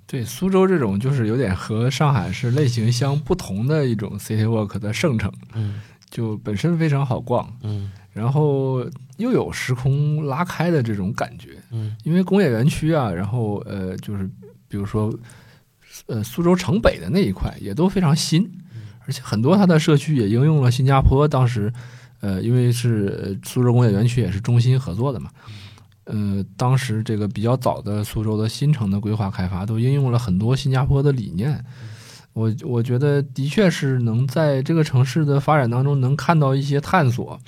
对，苏州这种就是有点和上海是类型相不同的一种 city walk 的圣城，嗯，就本身非常好逛，嗯。然后又有时空拉开的这种感觉，嗯，因为工业园区啊，然后呃，就是比如说，呃，苏州城北的那一块也都非常新，而且很多它的社区也应用了新加坡当时，呃，因为是苏州工业园区也是中心合作的嘛，呃，当时这个比较早的苏州的新城的规划开发都应用了很多新加坡的理念，我我觉得的确是能在这个城市的发展当中能看到一些探索。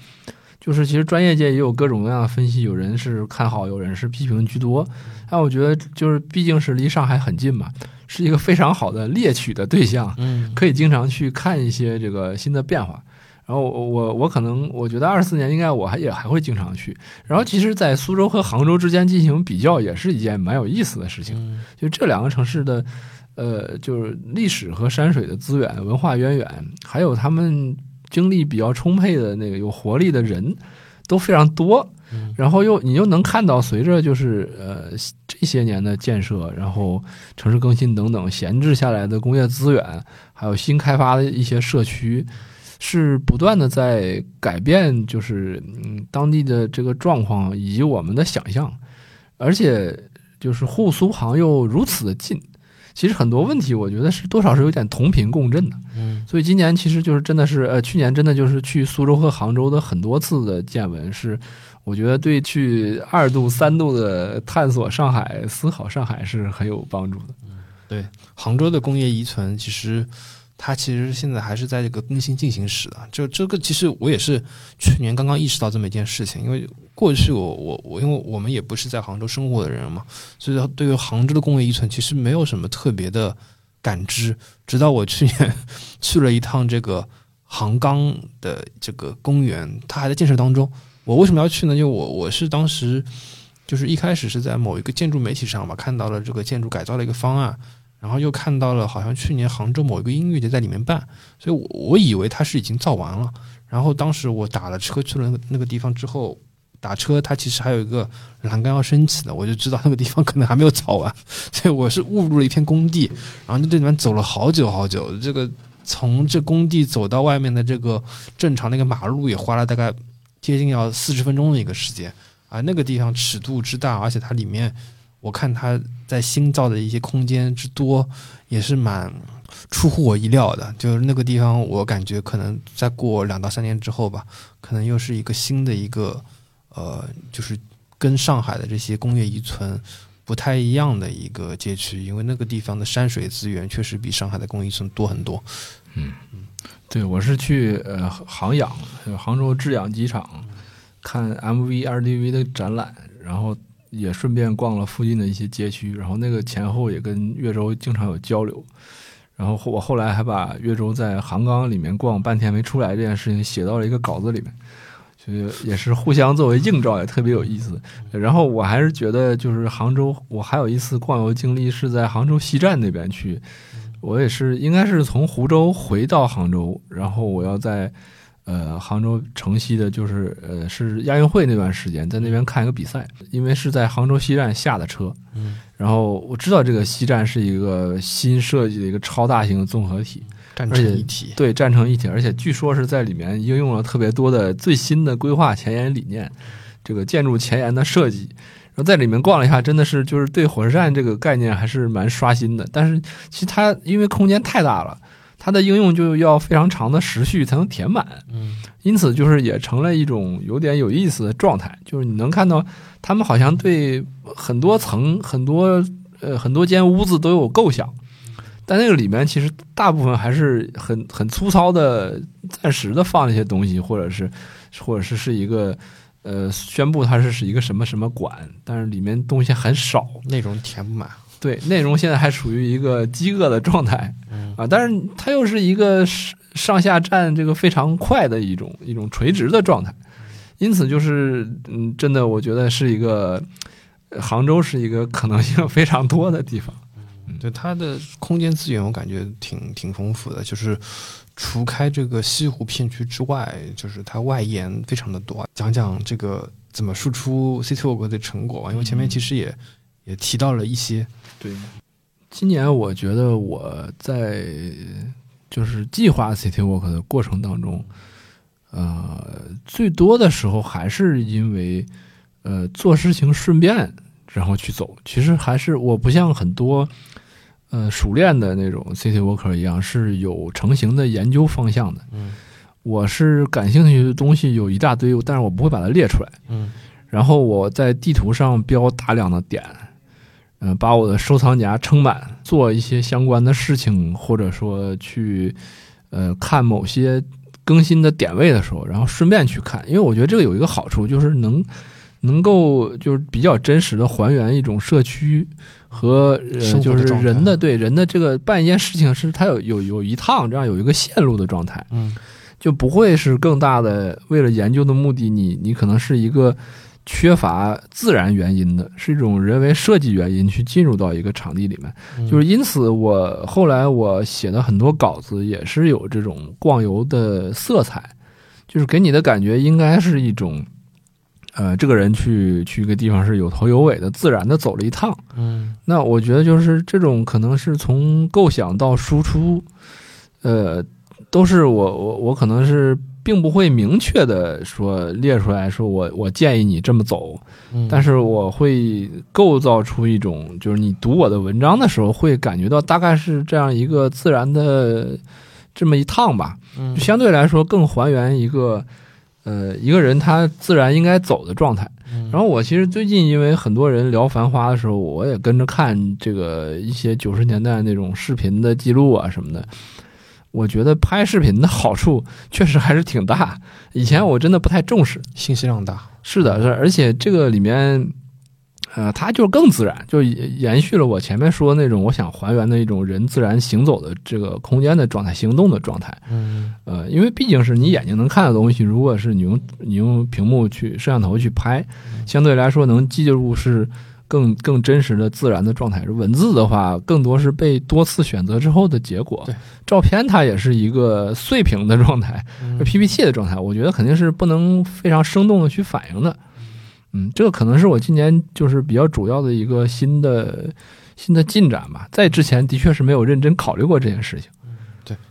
就是其实专业界也有各种各样的分析，有人是看好，有人是批评居多。但我觉得就是毕竟是离上海很近嘛，是一个非常好的猎取的对象，嗯，可以经常去看一些这个新的变化。然后我我我可能我觉得二四年应该我还也还会经常去。然后其实，在苏州和杭州之间进行比较，也是一件蛮有意思的事情。就这两个城市的，呃，就是历史和山水的资源、文化渊源，还有他们。精力比较充沛的那个有活力的人都非常多，然后又你又能看到，随着就是呃这些年的建设，然后城市更新等等，闲置下来的工业资源，还有新开发的一些社区，是不断的在改变，就是嗯当地的这个状况以及我们的想象，而且就是沪苏杭又如此的近。其实很多问题，我觉得是多少是有点同频共振的。嗯，所以今年其实就是真的是，呃，去年真的就是去苏州和杭州的很多次的见闻，是我觉得对去二度、三度的探索上海、思考上海是很有帮助的。嗯，对，杭州的工业遗存其实。它其实现在还是在这个更新进行时的，就这个其实我也是去年刚刚意识到这么一件事情，因为过去我我我因为我们也不是在杭州生活的人嘛，所以对于杭州的工业遗存其实没有什么特别的感知，直到我去年 去了一趟这个杭钢的这个公园，它还在建设当中。我为什么要去呢？就我我是当时就是一开始是在某一个建筑媒体上嘛，看到了这个建筑改造的一个方案。然后又看到了，好像去年杭州某一个音乐节在里面办，所以我我以为它是已经造完了。然后当时我打了车去了那个那个地方之后，打车它其实还有一个栏杆要升起的，我就知道那个地方可能还没有造完，所以我是误入了一片工地，然后在里面走了好久好久。这个从这工地走到外面的这个正常那个马路也花了大概接近要四十分钟的一个时间啊，那个地方尺度之大，而且它里面。我看它在新造的一些空间之多，也是蛮出乎我意料的。就是那个地方，我感觉可能再过两到三年之后吧，可能又是一个新的一个呃，就是跟上海的这些工业遗存不太一样的一个街区。因为那个地方的山水资源确实比上海的工业遗存多很多。嗯，对我是去呃杭养，杭州制氧机厂看 MV、RDV 的展览，然后。也顺便逛了附近的一些街区，然后那个前后也跟越州经常有交流，然后我后来还把越州在杭钢里面逛半天没出来这件事情写到了一个稿子里面，就也是互相作为映照，也特别有意思。然后我还是觉得，就是杭州，我还有一次逛游经历是在杭州西站那边去，我也是应该是从湖州回到杭州，然后我要在。呃杭州城西的，就是呃是亚运会那段时间，在那边看一个比赛，因为是在杭州西站下的车，嗯，然后我知道这个西站是一个新设计的一个超大型的综合体，站成一体，对，站成一体，而且据说是在里面应用了特别多的最新的规划前沿理念，这个建筑前沿的设计。然后在里面逛了一下，真的是就是对火车站这个概念还是蛮刷新的。但是其实它因为空间太大了，它的应用就要非常长的时序才能填满，嗯因此就是也成了一种有点有意思的状态。就是你能看到他们好像对很多层、很多呃很多间屋子都有构想，但那个里面其实大部分还是很很粗糙的，暂时的放一些东西，或者是或者是是一个呃宣布它是是一个什么什么馆，但是里面东西很少。内容填不满，对，内容现在还处于一个饥饿的状态嗯啊，但是它又是一个上上下站这个非常快的一种一种垂直的状态，因此就是嗯，真的我觉得是一个呃杭州是一个可能性非常多的地方。对它的空间资源，我感觉挺挺丰富的。就是除开这个西湖片区之外，就是它外延非常的多。讲讲这个怎么输出 City Walk 的成果吧，因为前面其实也、也提到了一些。对，今年我觉得我在就是计划 City Walk 的过程当中，呃，最多的时候还是因为呃做事情顺便然后去走。其实还是我不像很多呃熟练的那种 City Walker 一样是有成型的研究方向的。嗯我是感兴趣的东西有一大堆，但是我不会把它列出来。嗯然后我在地图上标大量的点，嗯、把我的收藏夹撑满，做一些相关的事情，或者说去呃看某些更新的点位的时候，然后顺便去看，因为我觉得这个有一个好处，就是能能够就是比较真实的还原一种社区和呃就是人的对人的这个办一件事情是它有有有一趟这样有一个线路的状态。嗯就不会是更大的为了研究的目的，你你可能是一个缺乏自然原因的，是一种人为设计原因去进入到一个场地里面。嗯就是因此，我后来我写的很多稿子也是有这种逛游的色彩，就是给你的感觉应该是一种，呃，这个人去去一个地方是有头有尾的，自然的走了一趟。嗯那我觉得就是这种可能是从构想到输出，呃，都是我我我可能是并不会明确的说列出来说我我建议你这么走，嗯，但是我会构造出一种就是你读我的文章的时候会感觉到大概是这样一个自然的这么一趟吧，相对来说更还原一个呃一个人他自然应该走的状态。嗯。然后我其实最近因为很多人聊《繁花》的时候，我也跟着看这个一些九十年代那种视频的记录啊什么的。我觉得拍视频的好处 确实还是挺大，以前我真的不太重视。信息量大，是的，是，而且这个里面，呃，它就是更自然，就延延续了我前面说的那种我想还原的一种人自然行走的这个空间的状态、行动的状态。嗯呃，因为毕竟是你眼睛能看的东西，如果是你用你用屏幕去摄像头去拍，相对来说能记录是更更真实的自然的状态。文字的话，更多是被多次选择之后的结果对。照片它也是一个碎屏的状态、嗯 PPT 的状态，我觉得肯定是不能非常生动的去反映的。嗯，这个可能是我今年就是比较主要的一个新的新的进展吧。在之前的确是没有认真考虑过这件事情。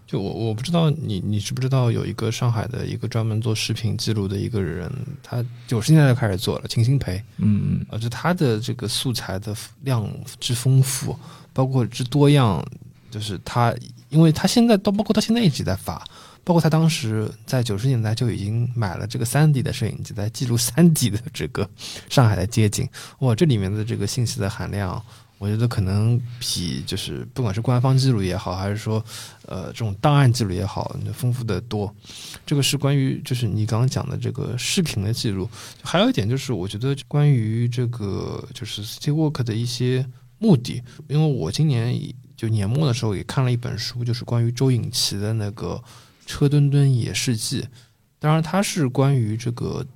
对，就我我不知道你你知不知道有一个上海的一个专门做视频记录的一个人，他九十年代就开始做了，秦新培，嗯嗯啊，就他的这个素材的量之丰富，包括之多样，就是他，因为他现在都包括他现在一直在发，包括他当时在九十年代就已经买了这个三 D 的摄影机，在记录三 D 的这个上海的街景，哇，这里面的这个信息的含量。我觉得可能比就是不管是官方记录也好，还是说呃这种档案记录也好，丰富的多。这个是关于就是你刚刚讲的这个视频的记录，还有一点就是我觉得关于这个就是 City Walk 的一些目的，因为我今年就年末的时候也看了一本书，就是关于周颖琪的那个《车墩墩野事记》，当然它是关于这个。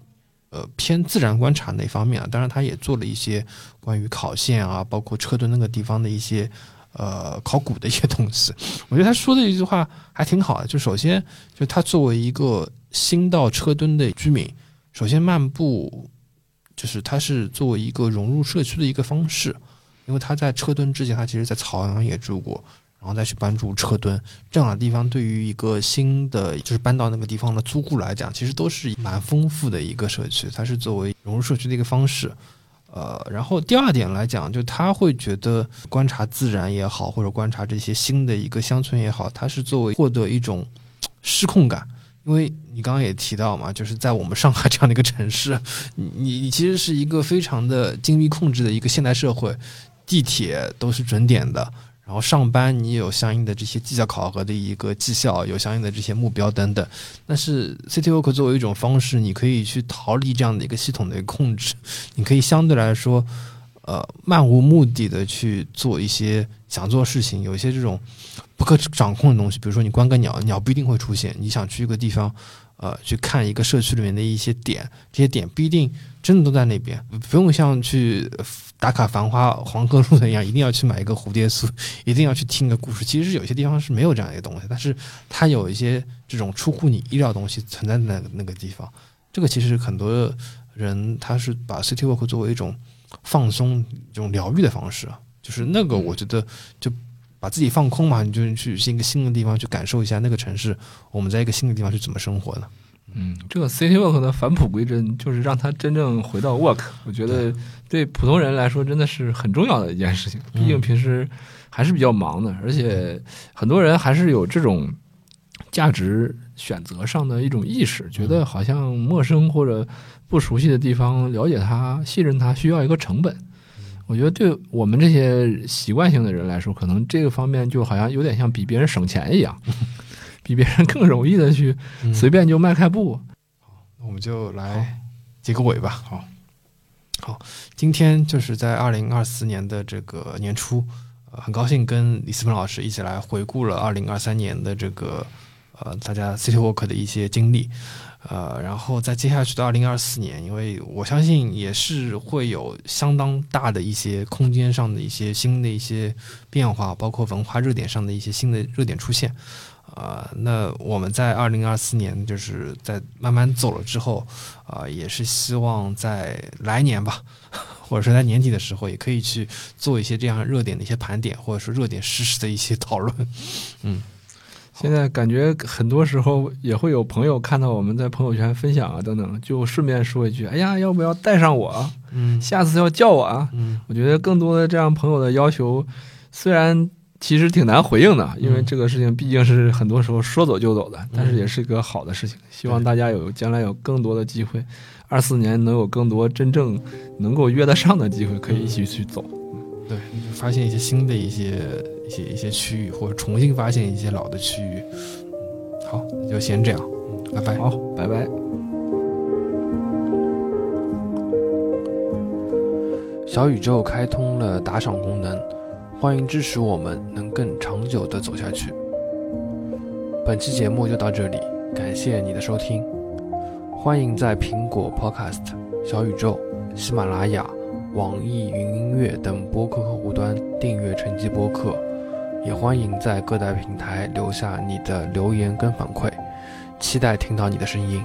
呃，偏自然观察那方面啊，当然他也做了一些关于考线啊，包括车墩那个地方的一些呃考古的一些东西。我觉得他说的一句话还挺好的，就首先就他作为一个新到车墩的居民，首先漫步，就是他是作为一个融入社区的一个方式，因为他在车墩之前，他其实在朝阳也住过，然后再去搬住车墩这样的地方，对于一个新的就是搬到那个地方的租户来讲，其实都是蛮丰富的一个社区，它是作为融入社区的一个方式。呃，然后第二点来讲，就他会觉得观察自然也好，或者观察这些新的一个乡村也好，它是作为获得一种失控感。因为你刚刚也提到嘛，就是在我们上海这样的一个城市，你你其实是一个非常的精密控制的一个现代社会，地铁都是准点的，然后上班你有相应的这些绩效考核的一个绩效，有相应的这些目标等等。但是 City Walk 作为一种方式，你可以去逃离这样的一个系统的控制，你可以相对来说，呃，漫无目的的去做一些想做事情，有一些这种。不可掌控的东西，比如说你关个鸟，鸟不一定会出现。你想去一个地方，呃，去看一个社区里面的一些点，这些点不一定真的都在那边。不用像去打卡繁花黄河路的一样，一定要去买一个蝴蝶酥，一定要去听个故事。其实有些地方是没有这样一个东西，但是它有一些这种出乎你意料的东西存在那那个地方。这个其实很多人他是把 City Walk 作为一种放松、这种疗愈的方式啊，就是那个我觉得就。把自己放空嘛，你就去一个新的地方去感受一下那个城市。我们在一个新的地方是怎么生活的？嗯，这个 city walk 的返璞归真，就是让他真正回到 work。我觉得对普通人来说真的是很重要的一件事情。毕竟平时还是比较忙的，而且很多人还是有这种价值选择上的一种意识，觉得好像陌生或者不熟悉的地方，了解它、信任它，需要一个成本。我觉得对我们这些习惯性的人来说，可能这个方面就好像有点像比别人省钱一样，比别人更容易的去随便就迈开步。好，那我们就来结个尾吧。好，好，今天就是在二零二四年的这个年初，呃，很高兴跟李思鹏老师一起来回顾了二零二三年的这个呃大家 City Walk 的一些经历。呃，然后在接下去的二零二四年，因为我相信也是会有相当大的一些空间上的一些新的一些变化，包括文化热点上的一些新的热点出现。啊，那我们在二零二四年就是在慢慢走了之后，啊，也是希望在来年吧，或者说在年底的时候，也可以去做一些这样热点的一些盘点，或者说热点实时的一些讨论。嗯。现在感觉很多时候也会有朋友看到我们在朋友圈分享啊等等，就顺便说一句：“哎呀，要不要带上我？嗯，下次要叫我啊。”嗯，我觉得更多的这样朋友的要求，虽然其实挺难回应的，因为这个事情毕竟是很多时候说走就走的，但是也是一个好的事情。希望大家有将来有更多的机会，二四年能有更多真正能够约得上的机会，可以一起去走。对，发现一些新的一些。一些一些区域，或者重新发现一些老的区域。好，就先这样，拜拜。好，拜拜。小宇宙开通了打赏功能，欢迎支持我们，能更长久的走下去。本期节目就到这里，感谢你的收听。欢迎在苹果 Podcast、小宇宙、喜马拉雅、网易云音乐等播客客户端订阅成绩播客。也欢迎在各大平台留下你的留言跟反馈，期待听到你的声音。